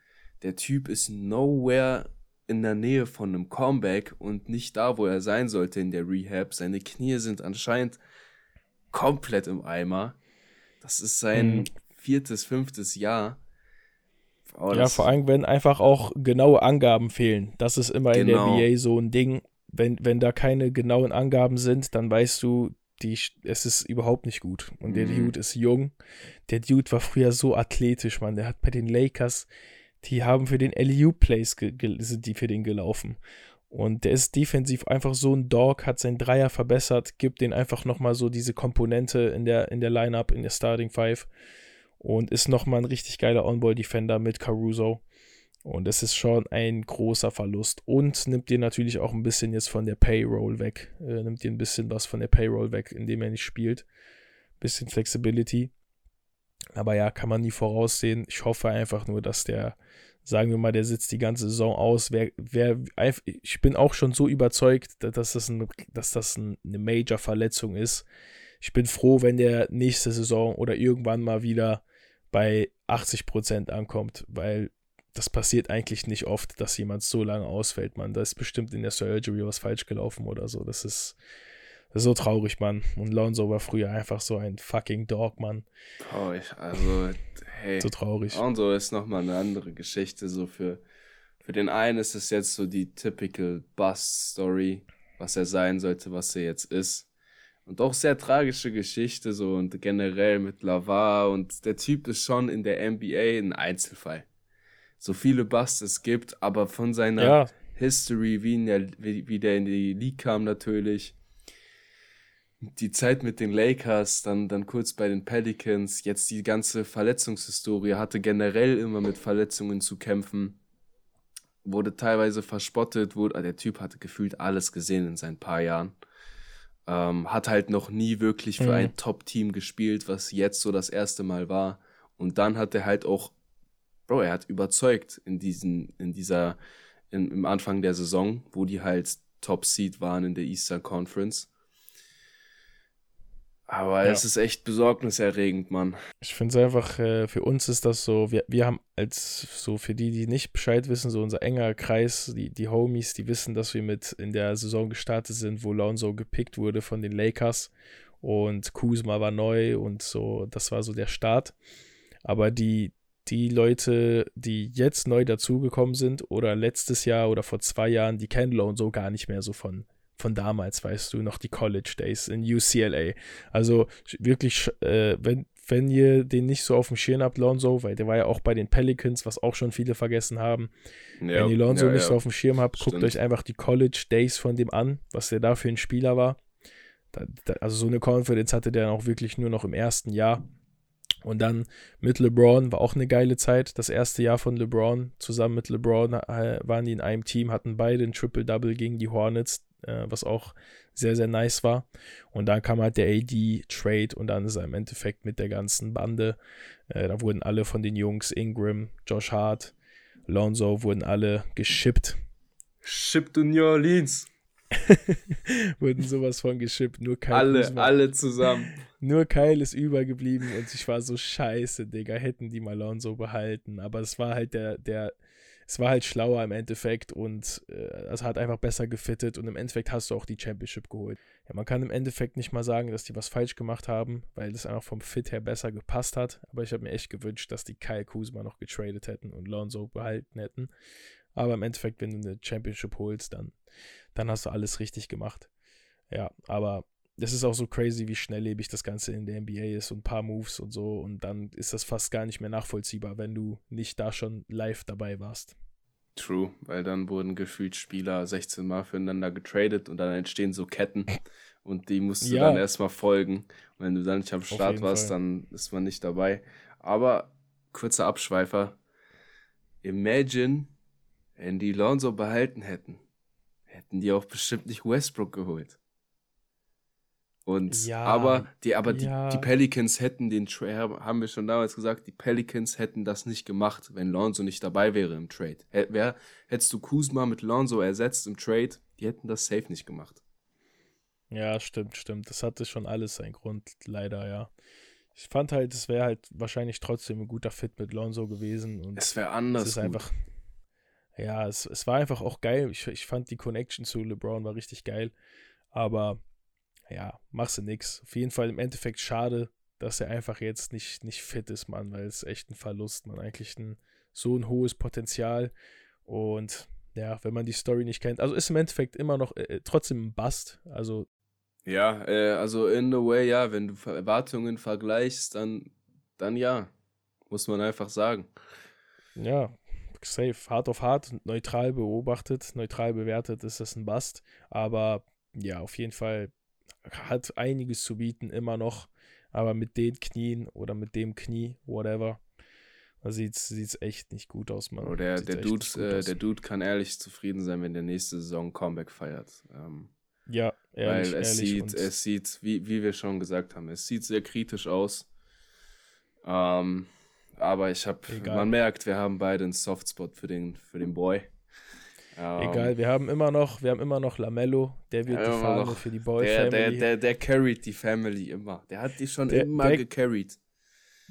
der Typ ist nowhere in der Nähe von einem Comeback und nicht da, wo er sein sollte in der Rehab, seine Knie sind anscheinend komplett im Eimer. Das ist sein mhm. viertes, fünftes Jahr. Oh, ja, vor allem, wenn einfach auch genaue Angaben fehlen. Das ist immer genau. in der NBA so ein Ding. Wenn, wenn da keine genauen Angaben sind, dann weißt du, die, es ist überhaupt nicht gut. Und der mhm. Dude ist jung. Der Dude war früher so athletisch, man. Der hat bei den Lakers, die haben für den LU-Plays sind die für den gelaufen. Und der ist defensiv einfach so ein Dog, hat seinen Dreier verbessert, gibt den einfach nochmal so diese Komponente in der, in der Lineup, in der Starting Five. Und ist nochmal ein richtig geiler On-Ball-Defender mit Caruso. Und es ist schon ein großer Verlust und nimmt dir natürlich auch ein bisschen jetzt von der Payroll weg. Äh, nimmt dir ein bisschen was von der Payroll weg, indem er nicht spielt. Bisschen Flexibility. Aber ja, kann man nie voraussehen. Ich hoffe einfach nur, dass der, sagen wir mal, der sitzt die ganze Saison aus. Wer, wer, ich bin auch schon so überzeugt, dass das, ein, dass das eine Major-Verletzung ist. Ich bin froh, wenn der nächste Saison oder irgendwann mal wieder bei 80% ankommt, weil das passiert eigentlich nicht oft, dass jemand so lange ausfällt, man. Da ist bestimmt in der Surgery was falsch gelaufen oder so. Das ist, das ist so traurig, Mann. Und Lonzo war früher einfach so ein fucking Dog, Mann. Ich, also, hey. So traurig. Lonzo ist nochmal eine andere Geschichte. So für, für den einen ist es jetzt so die typical Bust-Story, was er sein sollte, was er jetzt ist. Und auch sehr tragische Geschichte, so und generell mit Lavar. Und der Typ ist schon in der NBA ein Einzelfall so viele Busts es gibt, aber von seiner ja. History, wie, in der, wie, wie der in die League kam natürlich, die Zeit mit den Lakers, dann, dann kurz bei den Pelicans, jetzt die ganze Verletzungshistorie, hatte generell immer mit Verletzungen zu kämpfen, wurde teilweise verspottet, wurde, ah, der Typ hatte gefühlt alles gesehen in seinen paar Jahren. Ähm, hat halt noch nie wirklich für mhm. ein Top-Team gespielt, was jetzt so das erste Mal war. Und dann hat er halt auch, Bro, er hat überzeugt in diesen, in dieser, in, im Anfang der Saison, wo die halt Top-Seed waren in der Eastern Conference. Aber ja. es ist echt besorgniserregend, Mann. Ich finde es einfach, äh, für uns ist das so, wir, wir haben als, so für die, die nicht Bescheid wissen, so unser enger Kreis, die, die Homies, die wissen, dass wir mit in der Saison gestartet sind, wo Lonzo gepickt wurde von den Lakers und Kuzma war neu und so, das war so der Start. Aber die, die Leute, die jetzt neu dazugekommen sind oder letztes Jahr oder vor zwei Jahren, die kennen Lonzo gar nicht mehr so von von damals, weißt du, noch die College Days in UCLA. Also wirklich, äh, wenn, wenn ihr den nicht so auf dem Schirm habt, Lonzo, weil der war ja auch bei den Pelicans, was auch schon viele vergessen haben. Ja, wenn ihr Lonzo ja, nicht ja. so auf dem Schirm habt, Stimmt. guckt euch einfach die College Days von dem an, was der da für ein Spieler war. Da, da, also so eine Confidence hatte der auch wirklich nur noch im ersten Jahr. Und dann mit LeBron war auch eine geile Zeit. Das erste Jahr von LeBron. Zusammen mit LeBron waren die in einem Team, hatten beide ein Triple-Double gegen die Hornets äh, was auch sehr, sehr nice war. Und dann kam halt der AD-Trade und dann ist er im Endeffekt mit der ganzen Bande, äh, da wurden alle von den Jungs, Ingram, Josh Hart, Lonzo, wurden alle geschippt. Shipped to New Orleans. wurden sowas von geschippt. Nur Kyle alle, Kuzma. alle zusammen. Nur Kyle ist übergeblieben und ich war so scheiße, Digga. Hätten die mal Lonzo behalten. Aber es war halt der, der es war halt schlauer im Endeffekt und äh, es hat einfach besser gefittet und im Endeffekt hast du auch die Championship geholt. Ja, man kann im Endeffekt nicht mal sagen, dass die was falsch gemacht haben, weil das einfach vom Fit her besser gepasst hat. Aber ich habe mir echt gewünscht, dass die Kyle Kuzma noch getradet hätten und Lonzo behalten hätten. Aber im Endeffekt, wenn du eine Championship holst, dann, dann hast du alles richtig gemacht. Ja, aber das ist auch so crazy, wie schnelllebig das Ganze in der NBA ist und ein paar Moves und so. Und dann ist das fast gar nicht mehr nachvollziehbar, wenn du nicht da schon live dabei warst. True, weil dann wurden gefühlt Spieler 16 Mal füreinander getradet und dann entstehen so Ketten und die musst du ja. dann erstmal folgen. Und wenn du dann nicht am Start warst, Fall. dann ist man nicht dabei. Aber kurzer Abschweifer. Imagine, wenn die Lonzo behalten hätten, hätten die auch bestimmt nicht Westbrook geholt. Und ja, aber die, aber ja. die, die Pelicans hätten den Trade, haben wir schon damals gesagt, die Pelicans hätten das nicht gemacht, wenn Lonzo nicht dabei wäre im Trade. Wer, hättest du Kuzma mit Lonzo ersetzt im Trade, die hätten das safe nicht gemacht. Ja, stimmt, stimmt. Das hatte schon alles seinen Grund, leider, ja. Ich fand halt, es wäre halt wahrscheinlich trotzdem ein guter Fit mit Lonzo gewesen. Und es wäre anders. Es ist einfach. Ja, es, es war einfach auch geil. Ich, ich fand die Connection zu LeBron war richtig geil. Aber ja, machst du nix. Auf jeden Fall im Endeffekt schade, dass er einfach jetzt nicht, nicht fit ist, Mann, weil es echt ein Verlust, man. Eigentlich ein, so ein hohes Potenzial. Und ja, wenn man die Story nicht kennt, also ist im Endeffekt immer noch äh, äh trotzdem ein Bust. Also. Ja, äh, also in a way, ja, wenn du Erwartungen vergleichst, dann, dann ja, muss man einfach sagen. Ja, safe, hart auf hart, neutral beobachtet, neutral bewertet ist das ein Bust. Aber ja, auf jeden Fall hat einiges zu bieten, immer noch. Aber mit den Knien oder mit dem Knie, whatever, da sieht es echt nicht gut aus, Mann. Oh, der, der, Dude, äh, der Dude kann ehrlich zufrieden sein, wenn der nächste Saison Comeback feiert. Ähm, ja, ehrlich. Weil es ehrlich sieht, es sieht, wie, wie wir schon gesagt haben, es sieht sehr kritisch aus. Ähm, aber ich habe, man merkt, wir haben beide einen Softspot für den, für den Boy. Um, Egal, wir haben immer noch, wir haben immer noch Lamello, der wird ja, die Fahne noch, für die Boy der, Family. Der, der, der carried die Family immer. Der hat die schon der, immer der, gecarried.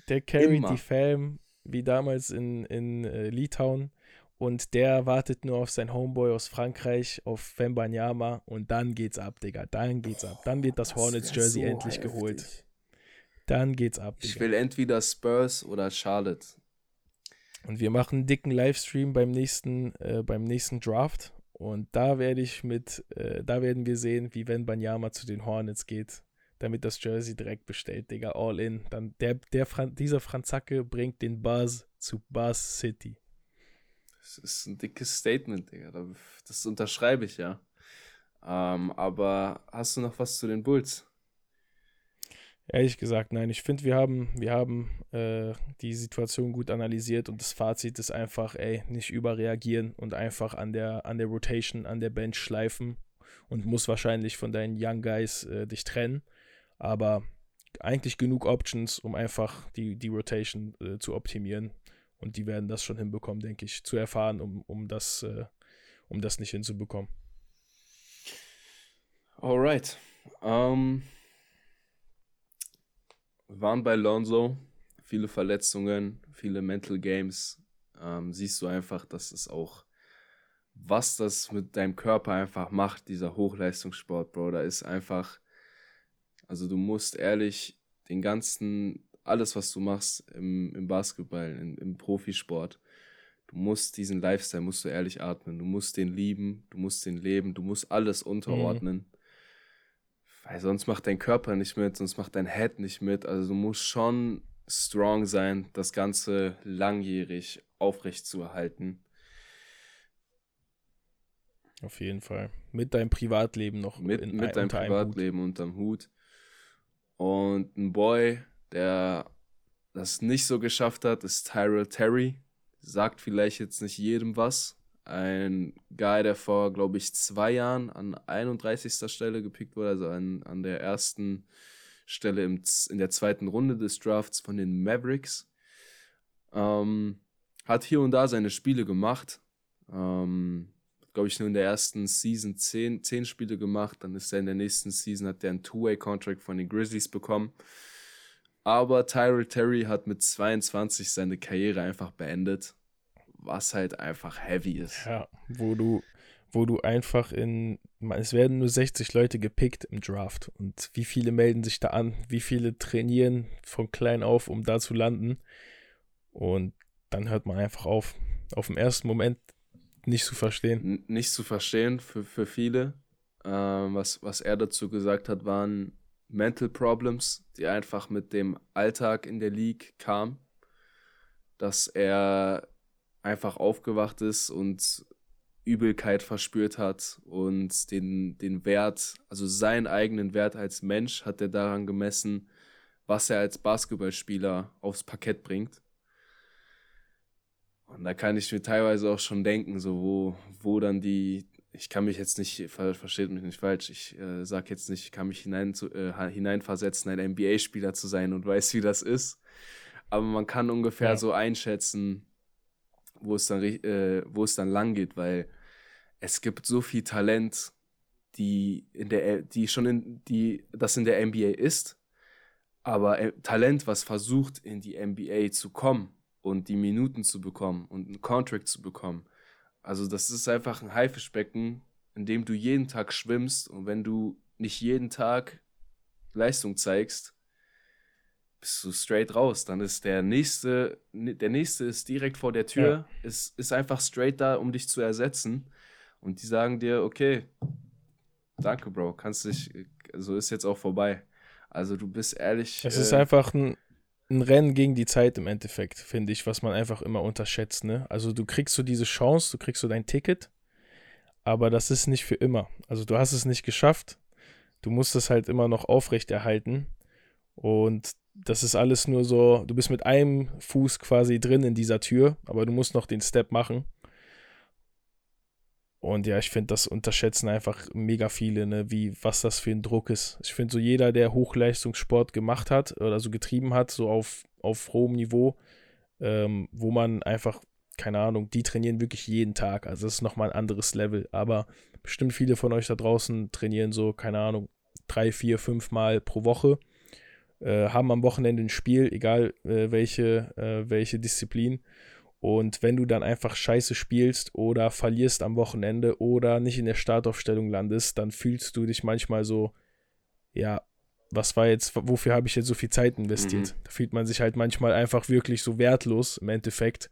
Der carried immer. die Fam, wie damals in, in äh, Litauen. Und der wartet nur auf sein Homeboy aus Frankreich, auf Fembanyama. Und dann geht's ab, Digga. Dann geht's ab. Dann wird das, das Hornets Jersey so endlich heftig. geholt. Dann geht's ab. Digga. Ich will entweder Spurs oder Charlotte. Und wir machen einen dicken Livestream beim nächsten, äh, beim nächsten Draft. Und da werde ich mit, äh, da werden wir sehen, wie wenn Banyama zu den Hornets geht, damit das Jersey direkt bestellt, Digga, all in. Dann der, der Fran dieser Franzacke bringt den Buzz zu Buzz City. Das ist ein dickes Statement, Digga. Das unterschreibe ich ja. Ähm, aber hast du noch was zu den Bulls? Ehrlich gesagt, nein. Ich finde, wir haben, wir haben äh, die Situation gut analysiert und das Fazit ist einfach, ey, nicht überreagieren und einfach an der, an der Rotation, an der Bench schleifen und muss wahrscheinlich von deinen Young Guys äh, dich trennen. Aber eigentlich genug Options, um einfach die, die Rotation äh, zu optimieren. Und die werden das schon hinbekommen, denke ich, zu erfahren, um, um, das, äh, um das nicht hinzubekommen. Alright. Um, wir waren bei Lonzo. Viele Verletzungen, viele Mental Games. Ähm, siehst du einfach, dass es auch, was das mit deinem Körper einfach macht, dieser Hochleistungssport, Bro. Da ist einfach, also du musst ehrlich den ganzen, alles, was du machst im, im Basketball, im, im Profisport, du musst diesen Lifestyle, musst du ehrlich atmen. Du musst den lieben, du musst den leben, du musst alles unterordnen. Mhm. Weil sonst macht dein Körper nicht mit, sonst macht dein Head nicht mit. Also du musst schon strong sein, das Ganze langjährig aufrecht zu erhalten. Auf jeden Fall. Mit deinem Privatleben noch. Mit, in, mit deinem Privatleben Hut. unterm Hut. Und ein Boy, der das nicht so geschafft hat, ist Tyrell Terry. Sagt vielleicht jetzt nicht jedem was, ein Guy, der vor, glaube ich, zwei Jahren an 31. Stelle gepickt wurde, also an, an der ersten Stelle im, in der zweiten Runde des Drafts von den Mavericks. Ähm, hat hier und da seine Spiele gemacht. Ähm, glaube ich, nur in der ersten Season zehn, zehn Spiele gemacht. Dann ist er in der nächsten Season, hat er einen Two-Way-Contract von den Grizzlies bekommen. Aber Tyrell Terry hat mit 22 seine Karriere einfach beendet was halt einfach heavy ist. Ja, wo du, wo du einfach in, es werden nur 60 Leute gepickt im Draft und wie viele melden sich da an, wie viele trainieren von klein auf, um da zu landen und dann hört man einfach auf, auf dem ersten Moment nicht zu verstehen. N nicht zu verstehen für, für viele. Ähm, was, was er dazu gesagt hat, waren Mental Problems, die einfach mit dem Alltag in der League kamen. Dass er einfach aufgewacht ist und Übelkeit verspürt hat und den, den Wert, also seinen eigenen Wert als Mensch hat er daran gemessen, was er als Basketballspieler aufs Parkett bringt. Und da kann ich mir teilweise auch schon denken, so wo, wo dann die, ich kann mich jetzt nicht, versteht mich nicht falsch, ich äh, sag jetzt nicht, ich kann mich hinein zu, äh, hineinversetzen, ein NBA-Spieler zu sein und weiß, wie das ist. Aber man kann ungefähr ja. so einschätzen, wo es dann, äh, wo es dann lang geht, weil es gibt so viel Talent, die in der, die schon in, die, das in der NBA ist, aber äh, Talent, was versucht, in die NBA zu kommen und die Minuten zu bekommen und einen Contract zu bekommen. Also, das ist einfach ein Haifischbecken, in dem du jeden Tag schwimmst und wenn du nicht jeden Tag Leistung zeigst, bist du straight raus. Dann ist der nächste, der nächste ist direkt vor der Tür, ja. ist, ist einfach straight da, um dich zu ersetzen. Und die sagen dir, okay, danke, Bro, kannst dich, so ist jetzt auch vorbei. Also du bist ehrlich. Es äh, ist einfach ein, ein Rennen gegen die Zeit im Endeffekt, finde ich, was man einfach immer unterschätzt. Ne? Also du kriegst so diese Chance, du kriegst so dein Ticket, aber das ist nicht für immer. Also du hast es nicht geschafft. Du musst es halt immer noch aufrechterhalten. Und das ist alles nur so, du bist mit einem Fuß quasi drin in dieser Tür, aber du musst noch den Step machen. Und ja, ich finde, das unterschätzen einfach mega viele, ne, wie, was das für ein Druck ist. Ich finde, so jeder, der Hochleistungssport gemacht hat oder so getrieben hat, so auf, auf hohem Niveau, ähm, wo man einfach, keine Ahnung, die trainieren wirklich jeden Tag. Also das ist nochmal ein anderes Level. Aber bestimmt viele von euch da draußen trainieren so, keine Ahnung, drei, vier, fünf Mal pro Woche äh, haben am Wochenende ein Spiel, egal äh, welche, äh, welche Disziplin. Und wenn du dann einfach scheiße spielst oder verlierst am Wochenende oder nicht in der Startaufstellung landest, dann fühlst du dich manchmal so, ja, was war jetzt, wofür habe ich jetzt so viel Zeit investiert? Mhm. Da fühlt man sich halt manchmal einfach wirklich so wertlos im Endeffekt.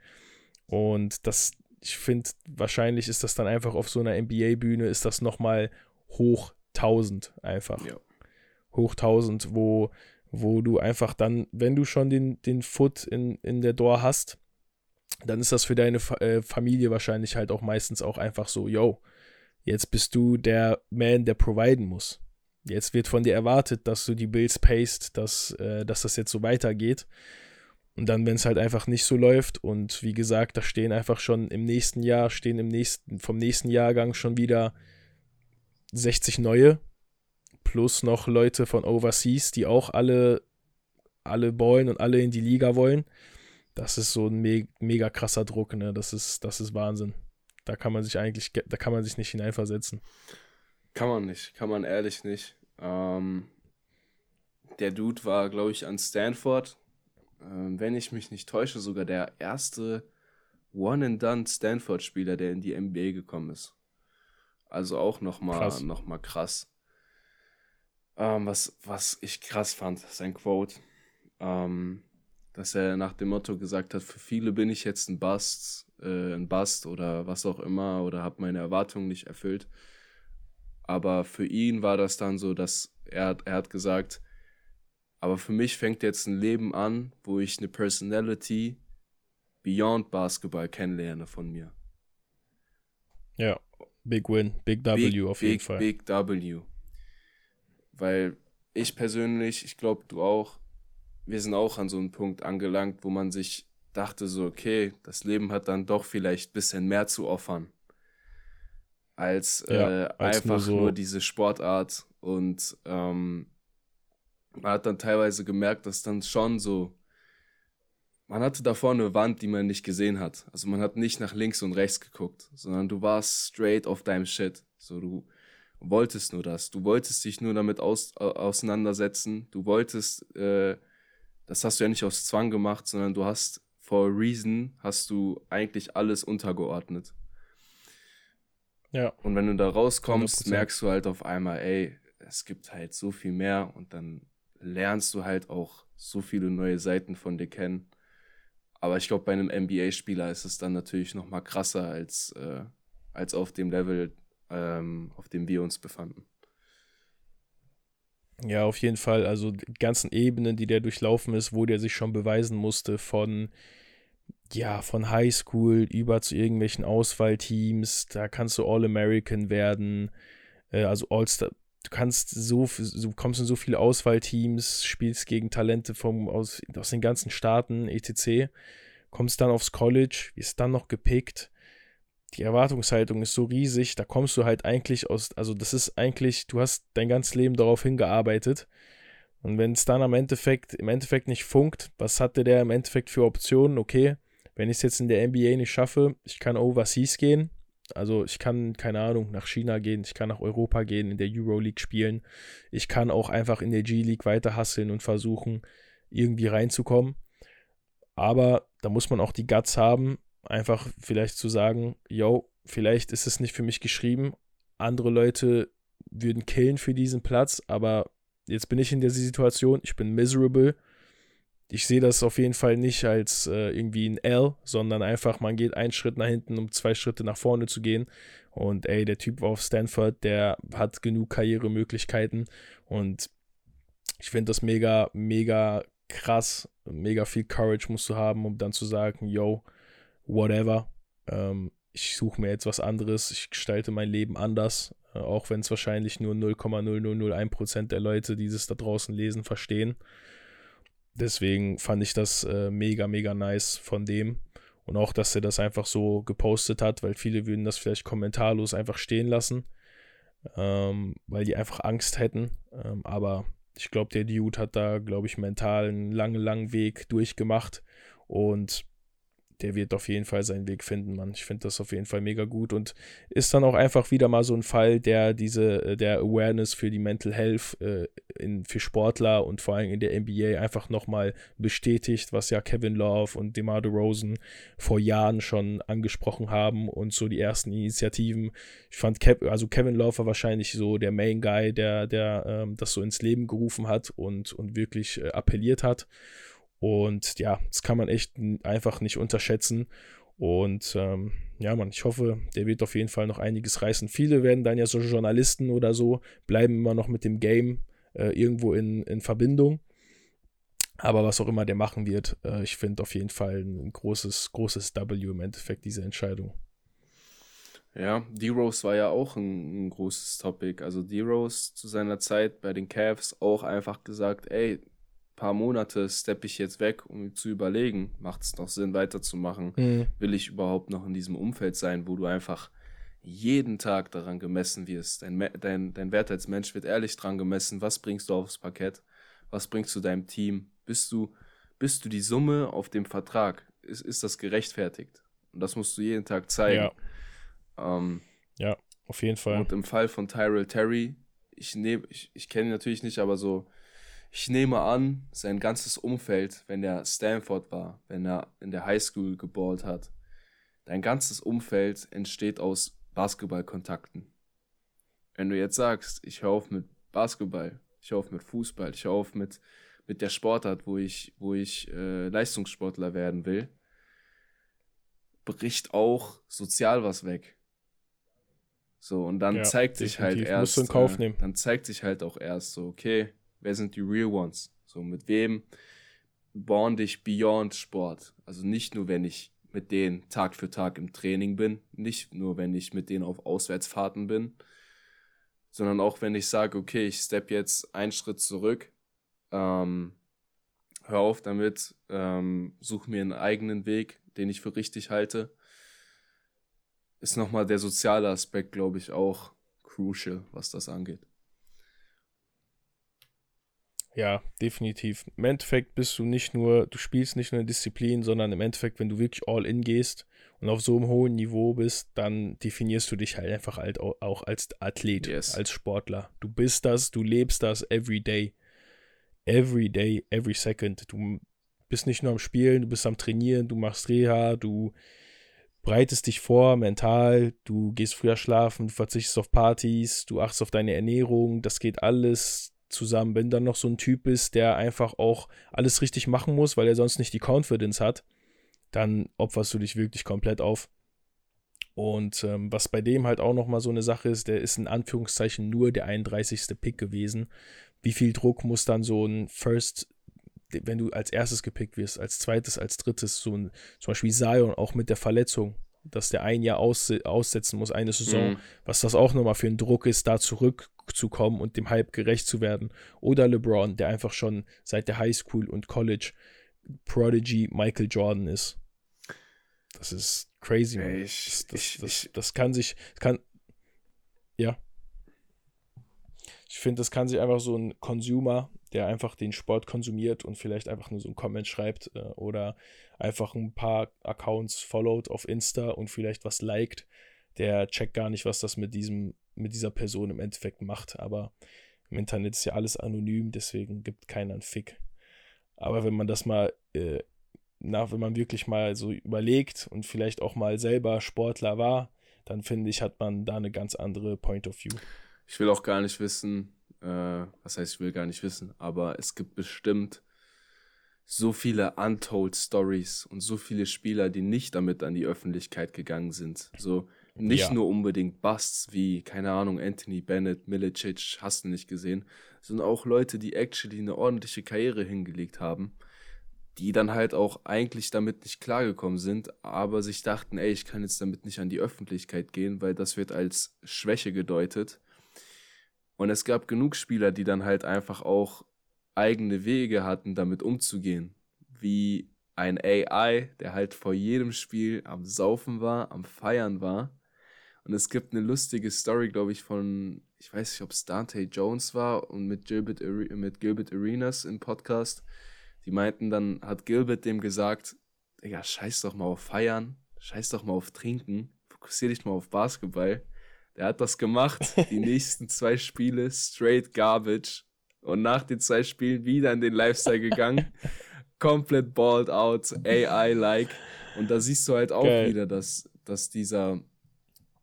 Und das, ich finde, wahrscheinlich ist das dann einfach auf so einer NBA-Bühne, ist das nochmal hoch 1000 einfach. Ja. Hoch 1000, wo wo du einfach dann, wenn du schon den, den Foot in, in der Door hast, dann ist das für deine äh, Familie wahrscheinlich halt auch meistens auch einfach so, yo, jetzt bist du der Man, der providen muss. jetzt wird von dir erwartet, dass du die Bills paced, dass, äh, dass das jetzt so weitergeht. Und dann, wenn es halt einfach nicht so läuft und wie gesagt, da stehen einfach schon im nächsten Jahr, stehen im nächsten, vom nächsten Jahrgang schon wieder 60 neue, plus noch Leute von Overseas, die auch alle, alle ballen und alle in die Liga wollen. Das ist so ein me mega krasser Druck, ne? Das ist, das ist Wahnsinn. Da kann man sich eigentlich, da kann man sich nicht hineinversetzen. Kann man nicht, kann man ehrlich nicht. Ähm, der Dude war, glaube ich, an Stanford ähm, wenn ich mich nicht täusche, sogar der erste One-and-Done Stanford-Spieler, der in die NBA gekommen ist. Also auch nochmal krass. Noch mal krass. Ähm, was, was ich krass fand, sein Quote, ähm, dass er nach dem Motto gesagt hat, für viele bin ich jetzt ein Bust, äh, ein Bust oder was auch immer oder habe meine Erwartungen nicht erfüllt. Aber für ihn war das dann so, dass er, er hat gesagt, aber für mich fängt jetzt ein Leben an, wo ich eine Personality beyond Basketball kennenlerne von mir. Ja, Big Win, Big W big, auf jeden big, Fall. Big W. Weil ich persönlich, ich glaube du auch, wir sind auch an so einem Punkt angelangt, wo man sich dachte so, okay, das Leben hat dann doch vielleicht ein bisschen mehr zu offern. Als, ja, äh, als einfach nur, so nur, diese Sportart und ähm, man hat dann teilweise gemerkt, dass dann schon so, man hatte da vorne eine Wand, die man nicht gesehen hat. Also man hat nicht nach links und rechts geguckt, sondern du warst straight auf deinem Shit. So du wolltest nur das. Du wolltest dich nur damit aus, auseinandersetzen. Du wolltest, äh, das hast du ja nicht aus Zwang gemacht, sondern du hast for a reason hast du eigentlich alles untergeordnet. Ja. Und wenn du da rauskommst, 100%. merkst du halt auf einmal, ey, es gibt halt so viel mehr und dann lernst du halt auch so viele neue Seiten von dir kennen. Aber ich glaube, bei einem NBA-Spieler ist es dann natürlich noch mal krasser als, äh, als auf dem Level, ähm, auf dem wir uns befanden. Ja, auf jeden Fall. Also die ganzen Ebenen, die der durchlaufen ist, wo der sich schon beweisen musste, von ja, von Highschool über zu irgendwelchen Auswahlteams, da kannst du All-American werden, äh, also All-Star, du kannst so, du kommst in so viele Auswahlteams, spielst gegen Talente vom, aus, aus den ganzen Staaten, etc., kommst dann aufs College, wirst dann noch gepickt. Die Erwartungshaltung ist so riesig, da kommst du halt eigentlich aus, also das ist eigentlich, du hast dein ganzes Leben darauf hingearbeitet. Und wenn es dann am Endeffekt, im Endeffekt nicht funkt, was hatte der im Endeffekt für Optionen? Okay, wenn ich es jetzt in der NBA nicht schaffe, ich kann overseas gehen, also ich kann, keine Ahnung, nach China gehen, ich kann nach Europa gehen, in der Euroleague spielen. Ich kann auch einfach in der G-League weiter und versuchen, irgendwie reinzukommen. Aber da muss man auch die Guts haben, einfach vielleicht zu sagen, yo, vielleicht ist es nicht für mich geschrieben. Andere Leute würden killen für diesen Platz, aber jetzt bin ich in der Situation, ich bin miserable ich sehe das auf jeden Fall nicht als äh, irgendwie ein L, sondern einfach, man geht einen Schritt nach hinten, um zwei Schritte nach vorne zu gehen. Und ey, der Typ auf Stanford, der hat genug Karrieremöglichkeiten. Und ich finde das mega, mega krass. Mega viel Courage musst du haben, um dann zu sagen, yo, whatever. Ähm, ich suche mir jetzt was anderes, ich gestalte mein Leben anders, äh, auch wenn es wahrscheinlich nur 0,0001% der Leute, die es da draußen lesen, verstehen. Deswegen fand ich das äh, mega, mega nice von dem. Und auch, dass er das einfach so gepostet hat, weil viele würden das vielleicht kommentarlos einfach stehen lassen, ähm, weil die einfach Angst hätten. Ähm, aber ich glaube, der Dude hat da, glaube ich, mental einen langen, langen Weg durchgemacht. Und der wird auf jeden Fall seinen Weg finden, Mann. Ich finde das auf jeden Fall mega gut und ist dann auch einfach wieder mal so ein Fall, der diese, äh, der Awareness für die Mental Health äh, in, für Sportler und vor allem in der NBA einfach nochmal bestätigt, was ja Kevin Love und DeMar DeRozan vor Jahren schon angesprochen haben und so die ersten Initiativen. Ich fand, Kev, also Kevin Love war wahrscheinlich so der Main Guy, der, der ähm, das so ins Leben gerufen hat und, und wirklich äh, appelliert hat. Und ja, das kann man echt einfach nicht unterschätzen. Und ähm, ja, man, ich hoffe, der wird auf jeden Fall noch einiges reißen. Viele werden dann ja so Journalisten oder so, bleiben immer noch mit dem Game äh, irgendwo in, in Verbindung. Aber was auch immer der machen wird, äh, ich finde auf jeden Fall ein großes, großes W im Endeffekt, diese Entscheidung. Ja, D-Rose war ja auch ein, ein großes Topic. Also D-Rose zu seiner Zeit bei den Cavs auch einfach gesagt, ey, paar Monate steppe ich jetzt weg, um zu überlegen, macht es noch Sinn, weiterzumachen? Mhm. Will ich überhaupt noch in diesem Umfeld sein, wo du einfach jeden Tag daran gemessen wirst? Dein, dein, dein Wert als Mensch wird ehrlich dran gemessen. Was bringst du aufs Parkett? Was bringst du deinem Team? Bist du, bist du die Summe auf dem Vertrag? Ist, ist das gerechtfertigt? Und das musst du jeden Tag zeigen. Ja. Ähm, ja, auf jeden Fall. Und im Fall von Tyrell Terry, ich nehme, ich, ich kenne ihn natürlich nicht, aber so, ich nehme an, sein ganzes Umfeld, wenn er Stanford war, wenn er in der Highschool geballt hat, dein ganzes Umfeld entsteht aus Basketballkontakten. Wenn du jetzt sagst, ich höre auf mit Basketball, ich höre auf mit Fußball, ich höre auf mit, mit der Sportart, wo ich, wo ich äh, Leistungssportler werden will, bricht auch sozial was weg. So, und dann ja, zeigt sich halt erst. in Kauf äh, nehmen. Dann zeigt sich halt auch erst so, okay, wer sind die Real Ones? So, mit wem bond ich beyond Sport? Also nicht nur, wenn ich mit denen Tag für Tag im Training bin, nicht nur, wenn ich mit denen auf Auswärtsfahrten bin, sondern auch, wenn ich sage, okay, ich step jetzt einen Schritt zurück, ähm, hör auf damit, ähm, such mir einen eigenen Weg, den ich für richtig halte ist nochmal der soziale Aspekt, glaube ich, auch crucial, was das angeht. Ja, definitiv. Im Endeffekt bist du nicht nur, du spielst nicht nur eine Disziplin, sondern im Endeffekt, wenn du wirklich all in gehst und auf so einem hohen Niveau bist, dann definierst du dich halt einfach halt auch als Athlet, yes. als Sportler. Du bist das, du lebst das every day. Every day, every second. Du bist nicht nur am Spielen, du bist am Trainieren, du machst Reha, du bereitest dich vor mental, du gehst früher schlafen, du verzichtest auf Partys, du achtest auf deine Ernährung, das geht alles zusammen. Wenn dann noch so ein Typ bist, der einfach auch alles richtig machen muss, weil er sonst nicht die Confidence hat, dann opferst du dich wirklich komplett auf. Und ähm, was bei dem halt auch nochmal so eine Sache ist, der ist in Anführungszeichen nur der 31. Pick gewesen. Wie viel Druck muss dann so ein First wenn du als erstes gepickt wirst, als zweites, als drittes, so ein, zum Beispiel Zion auch mit der Verletzung, dass der ein Jahr aus, aussetzen muss, eine Saison, mhm. was das auch nochmal für ein Druck ist, da zurückzukommen und dem Hype gerecht zu werden. Oder LeBron, der einfach schon seit der Highschool und College Prodigy Michael Jordan ist. Das ist crazy, man. Ich, das, das, das, das, kann sich, kann, ja. Ich finde, das kann sich einfach so ein Consumer der einfach den Sport konsumiert und vielleicht einfach nur so ein Comment schreibt äh, oder einfach ein paar Accounts followt auf Insta und vielleicht was liked, der checkt gar nicht, was das mit diesem, mit dieser Person im Endeffekt macht. Aber im Internet ist ja alles anonym, deswegen gibt keiner einen Fick. Aber wenn man das mal, äh, na, wenn man wirklich mal so überlegt und vielleicht auch mal selber Sportler war, dann finde ich, hat man da eine ganz andere Point of View. Ich will auch gar nicht wissen, äh, was heißt, ich will gar nicht wissen, aber es gibt bestimmt so viele untold Stories und so viele Spieler, die nicht damit an die Öffentlichkeit gegangen sind. So nicht ja. nur unbedingt Busts wie, keine Ahnung, Anthony Bennett, Milicic, hast du nicht gesehen, sondern auch Leute, die actually eine ordentliche Karriere hingelegt haben, die dann halt auch eigentlich damit nicht klargekommen sind, aber sich dachten, ey, ich kann jetzt damit nicht an die Öffentlichkeit gehen, weil das wird als Schwäche gedeutet. Und es gab genug Spieler, die dann halt einfach auch eigene Wege hatten, damit umzugehen. Wie ein AI, der halt vor jedem Spiel am Saufen war, am Feiern war. Und es gibt eine lustige Story, glaube ich, von, ich weiß nicht, ob es Dante Jones war und mit Gilbert, mit Gilbert Arenas im Podcast. Die meinten dann, hat Gilbert dem gesagt, Digga, scheiß doch mal auf Feiern, scheiß doch mal auf Trinken, fokussier dich mal auf Basketball. Der hat das gemacht. Die nächsten zwei Spiele straight garbage. Und nach den zwei Spielen wieder in den Lifestyle gegangen. Komplett balled out, AI-like. Und da siehst du halt auch Geil. wieder, dass, dass dieser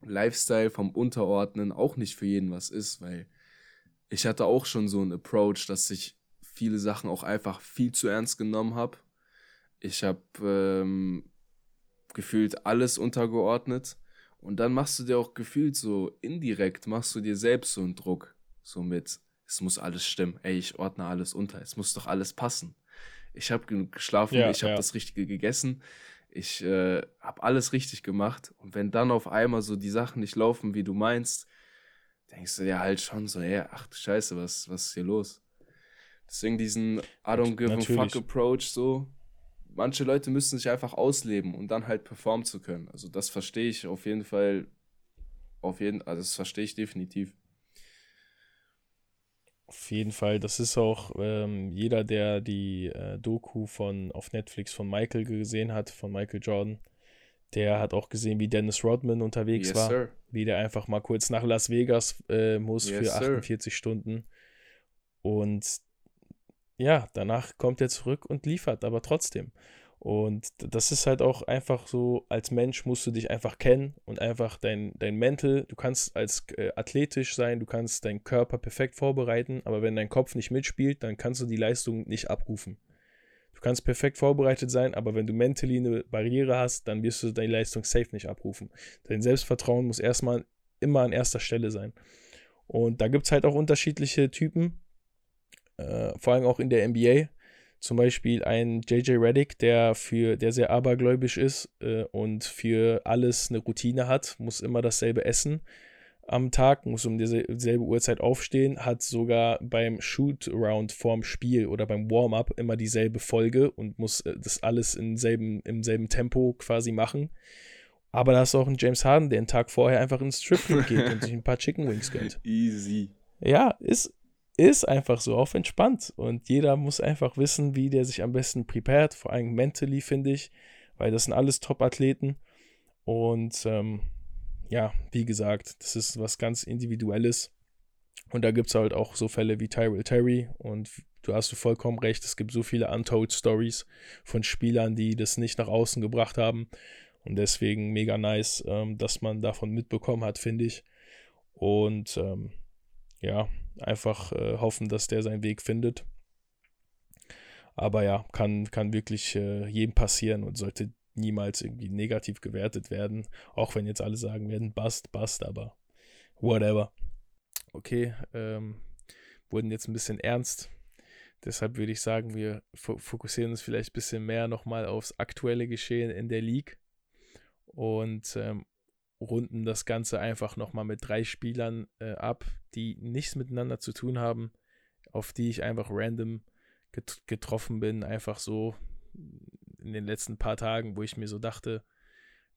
Lifestyle vom Unterordnen auch nicht für jeden was ist, weil ich hatte auch schon so einen Approach, dass ich viele Sachen auch einfach viel zu ernst genommen habe. Ich habe ähm, gefühlt alles untergeordnet und dann machst du dir auch gefühlt so indirekt, machst du dir selbst so einen Druck. So mit, es muss alles stimmen. Ey, ich ordne alles unter. Es muss doch alles passen. Ich habe genug geschlafen, ja, ich habe ja. das Richtige gegessen. Ich äh, habe alles richtig gemacht. Und wenn dann auf einmal so die Sachen nicht laufen, wie du meinst, denkst du dir halt schon so, ey, ach du Scheiße, was, was ist hier los? Deswegen diesen I don't give Natürlich. a fuck Approach so. Manche Leute müssen sich einfach ausleben und dann halt performen zu können. Also das verstehe ich auf jeden Fall, auf jeden, also das verstehe ich definitiv. Auf jeden Fall, das ist auch ähm, jeder, der die äh, Doku von auf Netflix von Michael gesehen hat, von Michael Jordan, der hat auch gesehen, wie Dennis Rodman unterwegs yes, war, sir. wie der einfach mal kurz nach Las Vegas äh, muss yes, für 48 sir. Stunden. Und ja, danach kommt er zurück und liefert, aber trotzdem. Und das ist halt auch einfach so, als Mensch musst du dich einfach kennen und einfach dein, dein Mental, du kannst als äh, athletisch sein, du kannst deinen Körper perfekt vorbereiten, aber wenn dein Kopf nicht mitspielt, dann kannst du die Leistung nicht abrufen. Du kannst perfekt vorbereitet sein, aber wenn du mentally eine Barriere hast, dann wirst du deine Leistung safe nicht abrufen. Dein Selbstvertrauen muss erstmal immer an erster Stelle sein. Und da gibt es halt auch unterschiedliche Typen, äh, vor allem auch in der NBA zum Beispiel ein JJ Reddick, der für, der sehr abergläubisch ist äh, und für alles eine Routine hat, muss immer dasselbe essen am Tag, muss um dieselbe Uhrzeit aufstehen, hat sogar beim Shoot-Round vorm Spiel oder beim Warm-up immer dieselbe Folge und muss äh, das alles im selben, im selben Tempo quasi machen. Aber da ist auch ein James Harden, der einen Tag vorher einfach ins Stripclub geht und sich ein paar Chicken Wings gönnt. Easy. Ja, ist, ist einfach so auf entspannt. Und jeder muss einfach wissen, wie der sich am besten prepared, vor allem mentally, finde ich, weil das sind alles Top-Athleten. Und ähm, ja, wie gesagt, das ist was ganz Individuelles. Und da gibt es halt auch so Fälle wie Tyrell Terry. Und du hast du vollkommen recht, es gibt so viele untold Stories von Spielern, die das nicht nach außen gebracht haben. Und deswegen mega nice, ähm, dass man davon mitbekommen hat, finde ich. Und ähm, ja, einfach äh, hoffen, dass der seinen Weg findet. Aber ja, kann, kann wirklich äh, jedem passieren und sollte niemals irgendwie negativ gewertet werden. Auch wenn jetzt alle sagen werden, bust, bust, aber whatever. Okay, ähm, wurden jetzt ein bisschen ernst. Deshalb würde ich sagen, wir fokussieren uns vielleicht ein bisschen mehr nochmal aufs aktuelle Geschehen in der League. Und ähm, runden das Ganze einfach nochmal mit drei Spielern äh, ab, die nichts miteinander zu tun haben, auf die ich einfach random get getroffen bin, einfach so in den letzten paar Tagen, wo ich mir so dachte,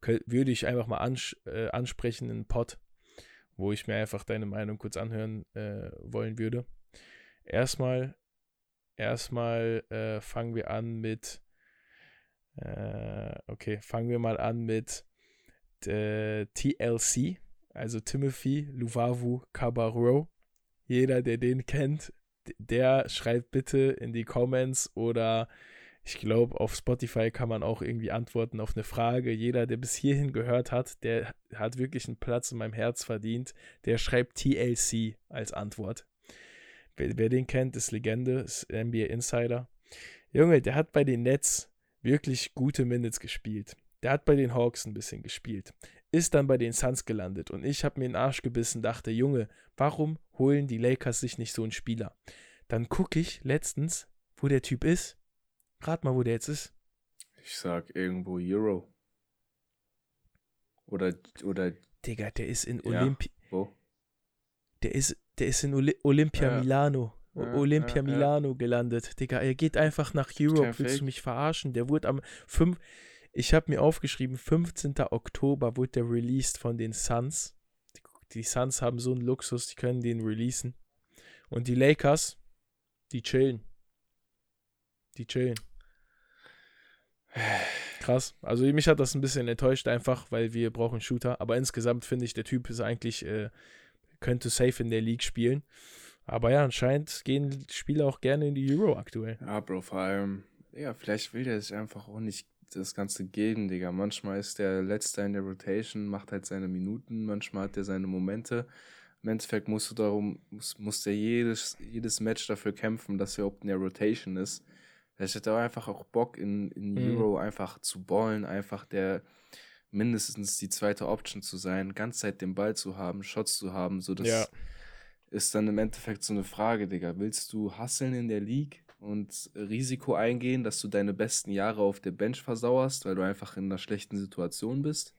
würde ich einfach mal ans äh, ansprechen in Pod, wo ich mir einfach deine Meinung kurz anhören äh, wollen würde. Erstmal, erstmal äh, fangen wir an mit, äh, okay, fangen wir mal an mit äh, TLC, also Timothy Luvavu Cabarro. Jeder, der den kennt, der schreibt bitte in die Comments oder ich glaube, auf Spotify kann man auch irgendwie antworten auf eine Frage. Jeder, der bis hierhin gehört hat, der hat wirklich einen Platz in meinem Herz verdient. Der schreibt TLC als Antwort. Wer, wer den kennt, ist Legende, ist NBA Insider. Junge, der hat bei den Nets wirklich gute Minutes gespielt. Der hat bei den Hawks ein bisschen gespielt, ist dann bei den Suns gelandet und ich habe mir den Arsch gebissen, dachte, Junge, warum holen die Lakers sich nicht so einen Spieler? Dann gucke ich letztens, wo der Typ ist. Rat mal, wo der jetzt ist. Ich sag irgendwo Euro. Oder, oder. Digga, der ist in Olympia. Ja, wo? Der ist, der ist in Oli Olympia ja. Milano. Ja, Olympia Milano gelandet. Digga, er geht einfach nach Europe. Willst du mich verarschen? Der wurde am 5. Ich habe mir aufgeschrieben, 15. Oktober wurde der released von den Suns. Die, die Suns haben so einen Luxus, die können den releasen. Und die Lakers, die chillen. Die chillen. Krass. Also mich hat das ein bisschen enttäuscht, einfach, weil wir brauchen Shooter. Aber insgesamt finde ich, der Typ ist eigentlich, äh, könnte safe in der League spielen. Aber ja, anscheinend gehen Spieler auch gerne in die Euro aktuell. Ja, Bro, vor allem, ja, vielleicht will der sich einfach auch nicht das Ganze geben, Digga. Manchmal ist der Letzte in der Rotation, macht halt seine Minuten, manchmal hat er seine Momente. Im Endeffekt musst du darum, muss, muss der jedes, jedes Match dafür kämpfen, dass er überhaupt in der Rotation ist. Vielleicht hat er einfach auch Bock, in, in mhm. Euro einfach zu ballen, einfach der mindestens die zweite Option zu sein, ganz Zeit den Ball zu haben, Shots zu haben, so das ja. ist dann im Endeffekt so eine Frage, Digga. Willst du hasseln in der League und Risiko eingehen, dass du deine besten Jahre auf der Bench versauerst, weil du einfach in einer schlechten Situation bist.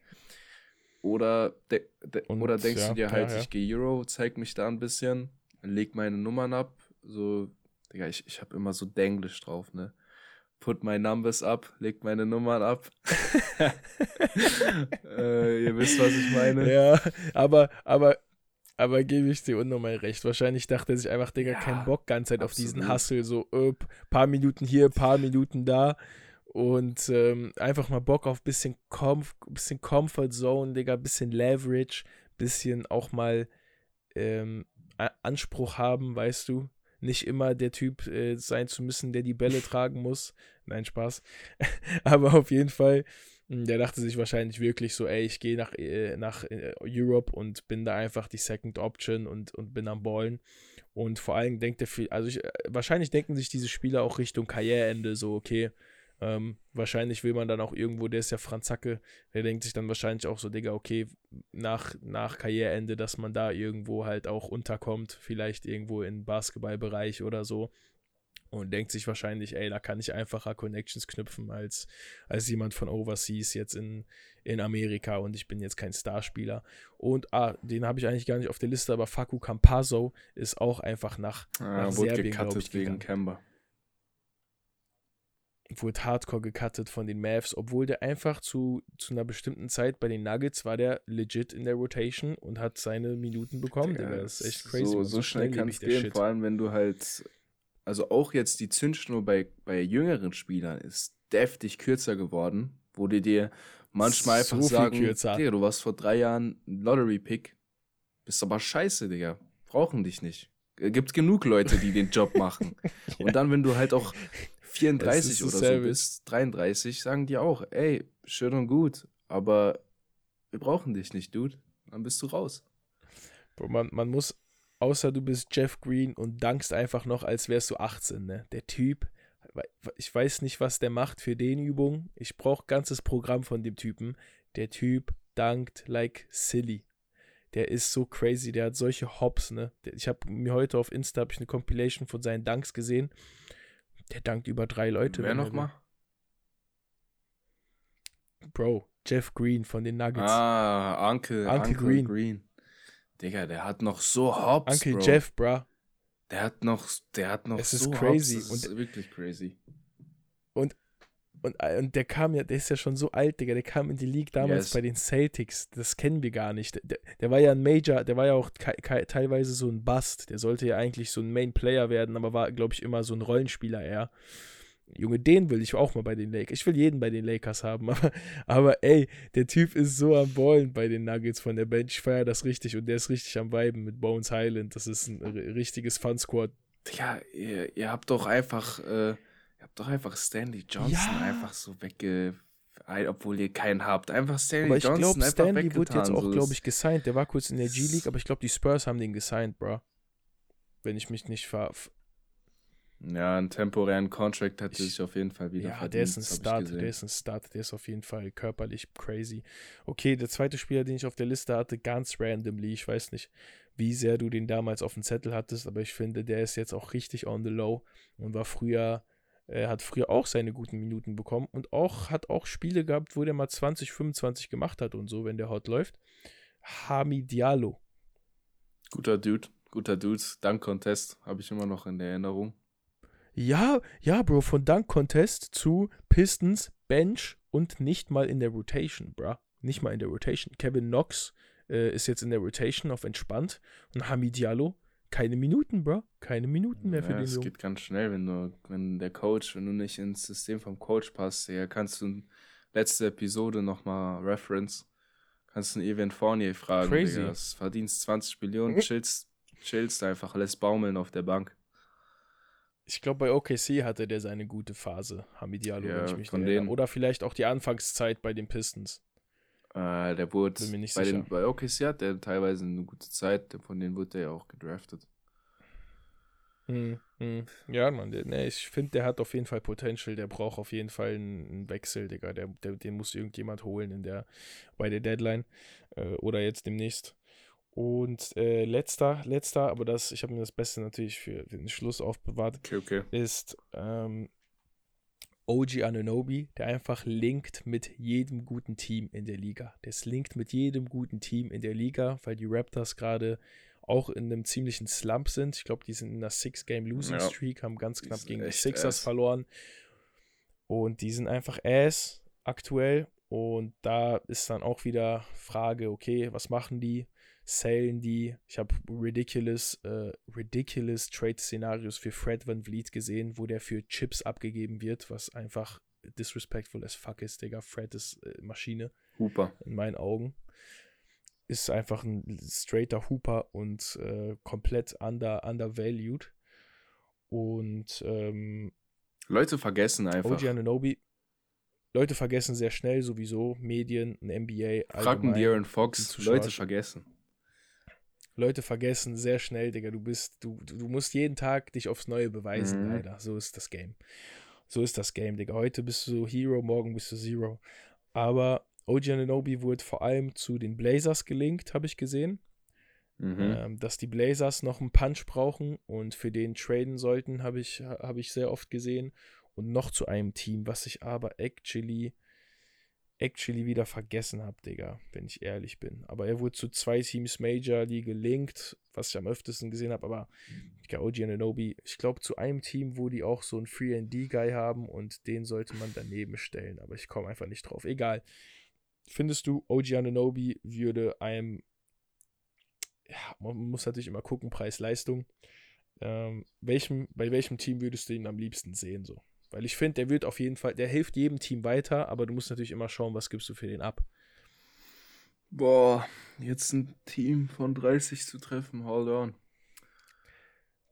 Oder, de de und, oder denkst ja, du dir halt, ja, ja. ich gehe Euro, zeig mich da ein bisschen, leg meine Nummern ab. So, Digga, ich, ich habe immer so Denglisch drauf, ne? Put my numbers up, leg meine Nummern ab. äh, ihr wisst, was ich meine. Ja, aber, aber aber gebe ich dir unnormal recht. Wahrscheinlich dachte er sich einfach, Digga, ja, kein Bock ganz Zeit auf diesen Hustle. So, äh, paar Minuten hier, paar Minuten da. Und ähm, einfach mal Bock auf bisschen, Comf bisschen Comfort Zone, Digga, bisschen Leverage, bisschen auch mal ähm, Anspruch haben, weißt du. Nicht immer der Typ äh, sein zu müssen, der die Bälle tragen muss. Nein, Spaß. Aber auf jeden Fall der dachte sich wahrscheinlich wirklich so, ey, ich gehe nach, äh, nach äh, Europe und bin da einfach die Second Option und, und bin am Ballen. Und vor allem denkt er viel, also ich, äh, wahrscheinlich denken sich diese Spieler auch Richtung Karriereende so, okay, ähm, wahrscheinlich will man dann auch irgendwo, der ist ja Franzacke, der denkt sich dann wahrscheinlich auch so, Digga, okay, nach, nach Karriereende, dass man da irgendwo halt auch unterkommt, vielleicht irgendwo im Basketballbereich oder so und denkt sich wahrscheinlich, ey, da kann ich einfacher Connections knüpfen als, als jemand von Overseas jetzt in, in Amerika und ich bin jetzt kein Starspieler. Und ah, den habe ich eigentlich gar nicht auf der Liste, aber Faku Campazo ist auch einfach nach, ah, nach wurde Serbien, glaube ich, wegen Kemba. Wurde hardcore gecuttet von den Mavs, obwohl der einfach zu, zu einer bestimmten Zeit bei den Nuggets war der legit in der Rotation und hat seine Minuten bekommen. Ja, das ist echt crazy. So, so schnell kann es gehen, vor allem wenn du halt also auch jetzt die Zündschnur bei, bei jüngeren Spielern ist deftig kürzer geworden, wo die dir manchmal so einfach sagen, kürzer. Digga, du warst vor drei Jahren Lottery-Pick, bist aber scheiße, Digga, brauchen dich nicht. Äh, gibt genug Leute, die den Job machen. ja. Und dann, wenn du halt auch 34 oder so bist, 33, sagen die auch, ey, schön und gut, aber wir brauchen dich nicht, Dude. Dann bist du raus. Man, man muss außer du bist Jeff Green und dankst einfach noch, als wärst du 18. Ne? Der Typ, ich weiß nicht, was der macht für den Übungen. Ich brauche ganzes Programm von dem Typen. Der Typ dankt like silly. Der ist so crazy, der hat solche Hops, ne? Ich habe mir heute auf Insta ich eine Compilation von seinen Danks gesehen. Der dankt über drei Leute. Wer nochmal? Bro, Jeff Green von den Nuggets. Ah, Uncle, Uncle, Uncle Green. Green. Digga, der hat noch so Hops, Uncle Bro. Jeff, bro. Der hat noch, der hat noch es so ist crazy. Hops, das ist wirklich crazy. Und, und, und der kam ja, der ist ja schon so alt, Digga, der kam in die League damals yes. bei den Celtics, das kennen wir gar nicht. Der, der war ja ein Major, der war ja auch teilweise so ein Bust, der sollte ja eigentlich so ein Main Player werden, aber war, glaube ich, immer so ein Rollenspieler eher. Junge, den will ich auch mal bei den Lakers. Ich will jeden bei den Lakers haben, aber, aber ey, der Typ ist so am Ballen bei den Nuggets von der Bench. Ich feiere das richtig und der ist richtig am Viben mit Bones Highland. Das ist ein richtiges Fun-Squad. Ja, ihr, ihr, habt doch einfach, äh, ihr habt doch einfach Stanley Johnson ja. einfach so wegge obwohl ihr keinen habt. Einfach Stanley aber ich Johnson glaub, einfach Stanley wurde jetzt auch, glaube ich, gesigned. Der war kurz in der G-League, aber ich glaube, die Spurs haben den gesigned, bro. Wenn ich mich nicht ver ja, einen temporären Contract hat er sich auf jeden Fall wieder Ja, verdient, der ist ein Start, der ist ein Start, der ist auf jeden Fall körperlich crazy. Okay, der zweite Spieler, den ich auf der Liste hatte, ganz randomly, ich weiß nicht, wie sehr du den damals auf dem Zettel hattest, aber ich finde, der ist jetzt auch richtig on the low und war früher, er hat früher auch seine guten Minuten bekommen und auch hat auch Spiele gehabt, wo der mal 20, 25 gemacht hat und so, wenn der hot läuft. Hami Diallo. Guter Dude, guter Dude. Dank Contest habe ich immer noch in der Erinnerung. Ja, ja, Bro, von Dunk Contest zu Pistons, Bench und nicht mal in der Rotation, bro. Nicht mal in der Rotation. Kevin Knox äh, ist jetzt in der Rotation auf entspannt und Hamid Diallo keine Minuten, bro. Keine Minuten mehr für ja, den Jungen. Es geht ganz schnell, wenn du, wenn der Coach, wenn du nicht ins System vom Coach passt, ja, kannst du letzte Episode nochmal Reference, kannst du einen Evan Fournier fragen, Crazy. Digga, verdienst 20 Millionen, chillst, chillst einfach, lässt baumeln auf der Bank. Ich glaube, bei OKC hatte der seine gute Phase, Hamid Diallo, ja, wenn ich mich von denen. Oder vielleicht auch die Anfangszeit bei den Pistons. Äh, der wurde Bin mir nicht bei, sicher. Den, bei OKC hat der teilweise eine gute Zeit, von denen wurde er ja auch gedraftet. Hm, hm. Ja, Mann, der, nee, ich finde, der hat auf jeden Fall Potential, der braucht auf jeden Fall einen, einen Wechsel, Digga. Der, der, den muss irgendjemand holen in der, bei der Deadline äh, oder jetzt demnächst. Und äh, letzter, letzter, aber das, ich habe mir das Beste natürlich für, für, den Schluss aufbewahrt, okay, okay. ist ähm, OG Ananobi, der einfach linkt mit jedem guten Team in der Liga. Der linkt mit jedem guten Team in der Liga, weil die Raptors gerade auch in einem ziemlichen Slump sind. Ich glaube, die sind in einer Six-Game-Losing-Streak, ja. haben ganz knapp gegen die Sixers ass. verloren. Und die sind einfach ass aktuell. Und da ist dann auch wieder Frage, okay, was machen die? Salen die? Ich habe ridiculous, äh, ridiculous Trade-Szenarios für Fred Van Vliet gesehen, wo der für Chips abgegeben wird, was einfach disrespectful as fuck ist, Digga. Fred ist äh, Maschine. Hooper. In meinen Augen. Ist einfach ein straighter Hooper und äh, komplett under, undervalued. Und ähm, Leute vergessen einfach. OG Ananobi, Leute vergessen sehr schnell sowieso Medien, ein NBA. Fragen De'Aaron Fox, Leute vergessen. Leute vergessen sehr schnell, Digga. Du bist, du, du musst jeden Tag dich aufs Neue beweisen, Mhm. leider. So ist das Game. So ist das Game, Digga. Heute bist du Hero, morgen bist du Zero. Aber OG Ananobi wurde vor allem zu den Blazers gelinkt, habe ich gesehen. Mhm. Ähm, dass die Blazers noch einen Punch brauchen und für den traden sollten, habe ich, hab ich sehr oft gesehen. Und noch zu einem Team, was ich aber actually, actually wieder vergessen habe, Digga, wenn ich ehrlich bin. Aber er wurde zu zwei Teams Major League gelinkt, was ich am öftesten gesehen habe. Aber OG Ananobi, ich glaube, zu einem Team, wo die auch so einen 3D-Guy haben und den sollte man daneben stellen. Aber ich komme einfach nicht drauf. Egal. Findest du, OG Ananobi würde einem ja, man muss natürlich immer gucken, Preis-Leistung. Ähm, welchem, bei welchem Team würdest du ihn am liebsten sehen? So? Weil ich finde, der wird auf jeden Fall, der hilft jedem Team weiter, aber du musst natürlich immer schauen, was gibst du für den ab. Boah, jetzt ein Team von 30 zu treffen, hold on.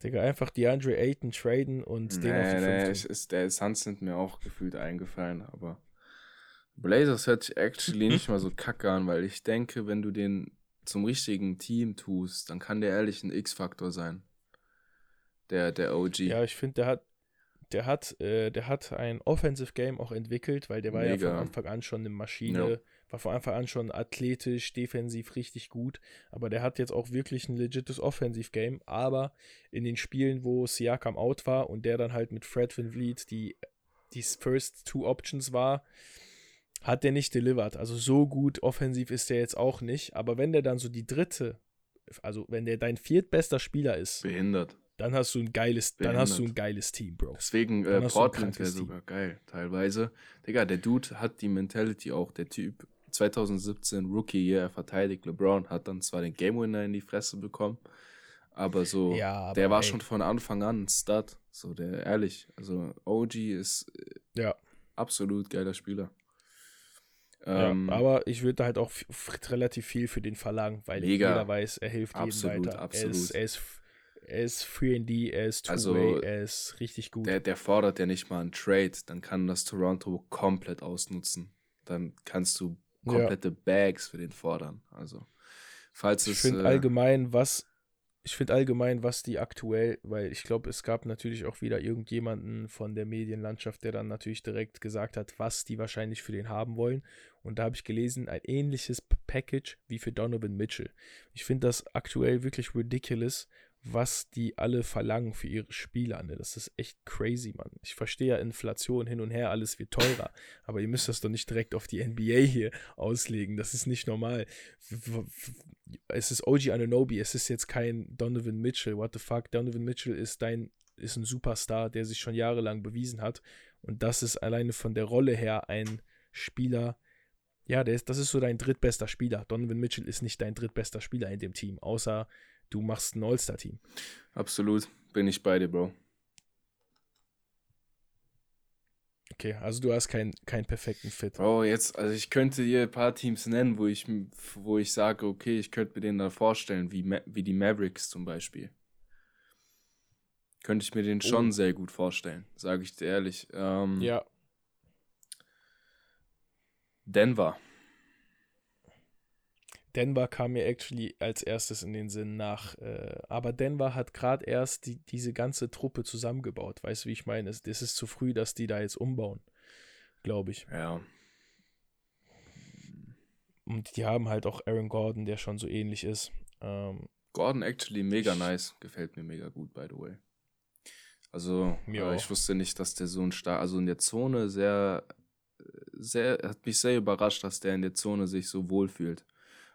Digga, einfach DeAndre Ayton traden und nee, den auf die nee, 15. ist, der Suns sind mir auch gefühlt eingefallen, aber Blazers hört sich actually nicht mal so kacke an, weil ich denke, wenn du den zum richtigen Team tust, dann kann der ehrlich ein X-Faktor sein. Der, der OG. Ja, ich finde, der hat, der hat, äh, der hat ein Offensive Game auch entwickelt, weil der war ja Mega. von Anfang an schon eine Maschine, Ja. war von Anfang an schon athletisch, defensiv richtig gut, aber der hat jetzt auch wirklich ein legites Offensive Game, aber in den Spielen, wo Siakam out war und der dann halt mit Fred Van Vliet die, die First Two Options war, hat der nicht delivered. Also so gut offensiv ist der jetzt auch nicht, aber wenn der dann so die dritte, also wenn der dein viertbester Spieler ist, Behindert. Dann hast du ein geiles, dann hast du Behindert. ein geiles Team, Bro. Deswegen äh, Portland wäre sogar geil, teilweise. Digga, der Dude hat die Mentality auch. Der Typ 2017 Rookie Year, er verteidigt LeBron, hat dann zwar den Game Winner in die Fresse bekommen, aber so, Ja, aber der war ey. schon von Anfang an ein Stud. So, der ehrlich, also OG ist äh, Ja, absolut geiler Spieler. ja Ähm, aber ich würde halt auch relativ viel für den verlangen, weil Mega. jeder weiß, er hilft Absolut, jedem weiter. absolut. Er ist, er ist, er ist 3D, er ist Also, Two-Way, er ist richtig gut. der, der fordert ja nicht mal einen Trade, dann kann das Toronto komplett ausnutzen. Dann kannst du Ja. komplette Bags für den fordern. Also, falls Ich es. finde äh, allgemein, was ich finde allgemein, was die aktuell, weil ich glaube, es gab natürlich auch wieder irgendjemanden von der Medienlandschaft, der dann natürlich direkt gesagt hat, was die wahrscheinlich für den haben wollen. Und da habe ich gelesen, ein ähnliches Package wie für Donovan Mitchell. Ich finde das aktuell wirklich ridiculous, was die alle verlangen für ihre Spieler. Ne? Das ist echt crazy, Mann. Ich verstehe ja Inflation hin und her, alles wird teurer. aber ihr müsst das doch nicht direkt auf die NBA hier auslegen. Das ist nicht normal. Es ist OG Ananobi, es ist jetzt kein Donovan Mitchell. What the fuck? Donovan Mitchell ist dein, ist ein Superstar, der sich schon jahrelang bewiesen hat. Und das ist alleine von der Rolle her ein Spieler. Ja, der ist, das ist so dein drittbester Spieler. Donovan Mitchell ist nicht dein drittbester Spieler in dem Team, außer du machst ein All-Star-Team. Absolut, bin ich bei dir, Bro. Okay, also du hast keinen keinen perfekten Fit. Bro, jetzt, also ich könnte dir ein paar Teams nennen, wo ich, wo ich sage, okay, ich könnte mir den da vorstellen, wie, Ma wie die Mavericks zum Beispiel. Könnte ich mir den schon Oh. sehr gut vorstellen, sage ich dir ehrlich. Ähm, Ja, Denver. Denver kam mir actually als erstes in den Sinn nach. Äh, aber Denver hat gerade erst die, diese ganze Truppe zusammengebaut. Weißt du, wie ich meine? Es, es ist zu früh, dass die da jetzt umbauen. Glaube ich. Ja. Und die haben halt auch Aaron Gordon, der schon so ähnlich ist. Ähm, Gordon actually mega nice. Gefällt mir mega gut, by the way. Also, äh, ich wusste nicht, dass der so ein stark, also in der Zone sehr, sehr, hat mich sehr überrascht, dass der in der Zone sich so wohl fühlt.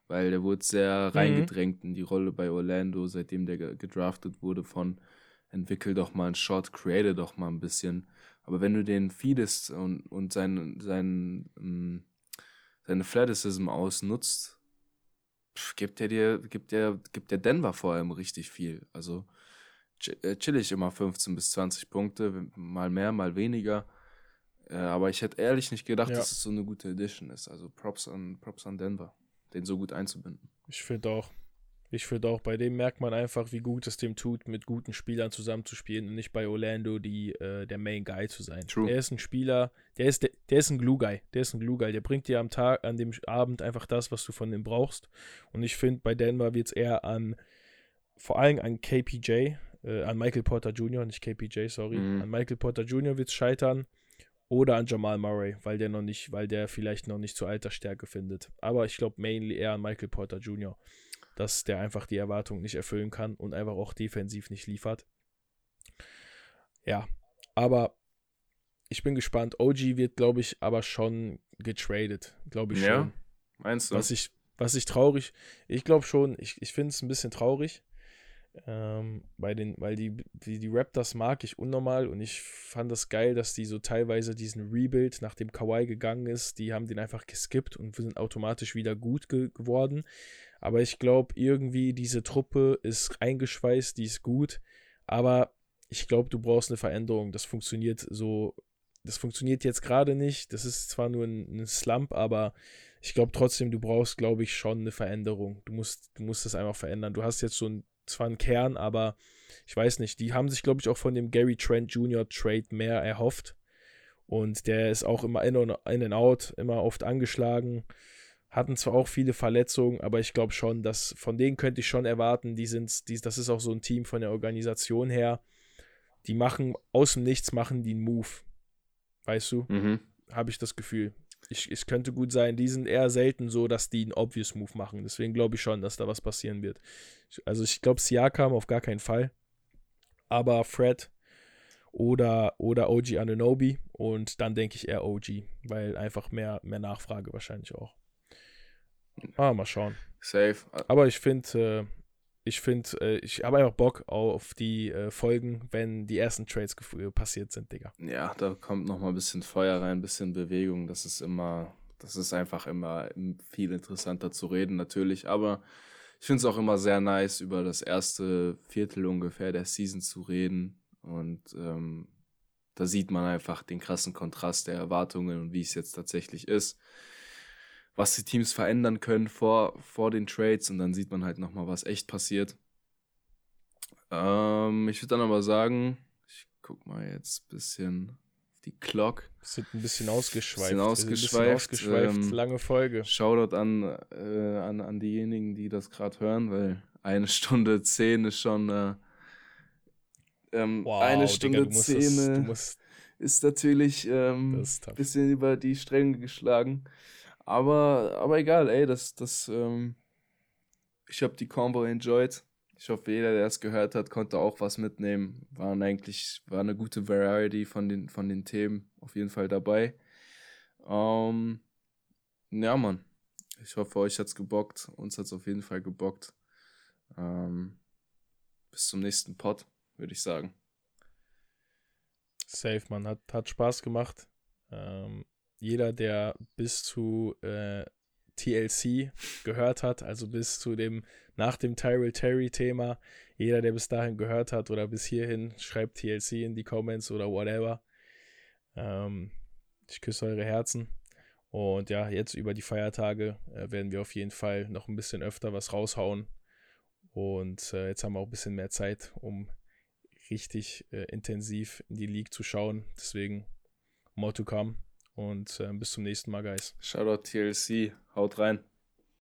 Weil der wurde sehr mhm. reingedrängt in die Rolle bei Orlando, seitdem der gedraftet wurde von entwickel doch mal einen Shot, create doch mal ein bisschen. Aber wenn du den feedest und, und sein, sein, ähm, seine Athleticism ausnutzt, pff, gibt er dir, gibt der, gibt der Denver vor allem richtig viel. Also äh, chillig immer 15 bis 20 Punkte, mal mehr, mal weniger. Äh, aber ich hätte ehrlich nicht gedacht, ja. dass es so eine gute Edition ist. Also Props an, Props an Denver, den so gut einzubinden. Ich finde auch. Ich finde auch, bei dem merkt man einfach, wie gut es dem tut, mit guten Spielern zusammenzuspielen und nicht bei Orlando die, äh, der Main Guy zu sein. True. Der ist ein Spieler, der ist, der, der ist ein Glue Guy. Der ist ein Glue Guy. Der bringt dir am Tag, an dem Abend einfach das, was du von ihm brauchst. Und ich finde, bei Denver wird es eher an, vor allem an KPJ, äh, an Michael Porter Jr., nicht KPJ, sorry, mhm. an Michael Porter Jr. wird es scheitern oder an Jamal Murray, weil der noch nicht, weil der vielleicht noch nicht zur Altersstärke findet. Aber ich glaube mainly eher an Michael Porter Jr., dass der einfach die Erwartung nicht erfüllen kann und einfach auch defensiv nicht liefert. Ja, aber ich bin gespannt. OG wird, glaube ich, aber schon getradet, glaube ich ja, schon. Meinst du? Was ich, was ich traurig, ich glaube schon, ich, ich finde es ein bisschen traurig, ähm, bei den, weil die, die, die Raptors mag ich unnormal und ich fand das geil, dass die so teilweise diesen Rebuild, nachdem Kawhi gegangen ist, die haben den einfach geskippt und sind automatisch wieder gut ge geworden. Aber ich glaube, irgendwie diese Truppe ist eingeschweißt, die ist gut, aber ich glaube, du brauchst eine Veränderung. Das funktioniert so, das funktioniert jetzt gerade nicht. Das ist zwar nur ein, ein Slump, aber ich glaube trotzdem, du brauchst, glaube ich, schon eine Veränderung. Du musst, du musst das einfach verändern. Du hast jetzt so ein zwar ein Kern, aber ich weiß nicht. Die haben sich, glaube ich, auch von dem Gary Trent Jr. Trade mehr erhofft. Und der ist auch immer in und, in and out, immer oft angeschlagen. Hatten zwar auch viele Verletzungen, aber ich glaube schon, dass von denen könnte ich schon erwarten, die sind, die, das ist auch so ein Team von der Organisation her. Die machen aus dem Nichts machen die einen Move. Weißt du? Mhm. Habe ich das Gefühl ich, es könnte gut sein, die sind eher selten so, dass die einen Obvious Move machen. Deswegen glaube ich schon, dass da was passieren wird. Also ich glaube, Siakam auf gar keinen Fall. Aber Fred oder, oder OG Ananobi und dann denke ich eher OG, weil einfach mehr, mehr Nachfrage wahrscheinlich auch. Ah, mal schauen. Safe. Aber ich finde, äh, ich finde, äh, ich habe einfach Bock auf die äh, Folgen, wenn die ersten Trades passiert sind, Digga. Ja, da kommt noch mal ein bisschen Feuer rein, ein bisschen Bewegung. Das ist immer, das ist einfach immer viel interessanter zu reden, natürlich. Aber ich finde es auch immer sehr nice, über das erste Viertel ungefähr der Season zu reden. Und ähm, da sieht man einfach den krassen Kontrast der Erwartungen und wie es jetzt tatsächlich ist was die Teams verändern können vor, vor den Trades und dann sieht man halt nochmal, was echt passiert. Ähm, ich würde dann aber sagen, ich guck mal jetzt ein bisschen auf die Clock. Sind ein bisschen ausgeschweift. Bisschen ausgeschweift. Bisschen ausgeschweift. Ähm, lange Folge. Shoutout an, äh, an, an diejenigen, die das gerade hören, weil eine Stunde zehn ist schon äh, ähm, wow, eine Stunde Digga, zehn das, ist natürlich ein ähm, bisschen über die Stränge geschlagen. Aber, aber egal, ey, das, das, ähm, ich habe die Combo enjoyed. Ich hoffe, jeder, der es gehört hat, konnte auch was mitnehmen. Waren eigentlich, war eine gute Variety von den, von den Themen auf jeden Fall dabei. Ähm, ja, Mann. Ich hoffe, euch hat's gebockt. Uns hat's auf jeden Fall gebockt. Ähm, bis zum nächsten Pod, würde ich sagen. Safe, man. Hat, hat Spaß gemacht. Ähm, jeder, der bis zu äh, TLC gehört hat, also bis zu dem, nach dem Tyrell Terry-Thema, jeder, der bis dahin gehört hat oder bis hierhin, schreibt TLC in die Comments oder whatever. Ähm, ich küsse eure Herzen. Und ja, jetzt über die Feiertage äh, werden wir auf jeden Fall noch ein bisschen öfter was raushauen. Und äh, jetzt haben wir auch ein bisschen mehr Zeit, um richtig äh, intensiv in die League zu schauen. Deswegen more to come. Und äh, bis zum nächsten Mal, Guys. Shoutout TLC. Haut rein.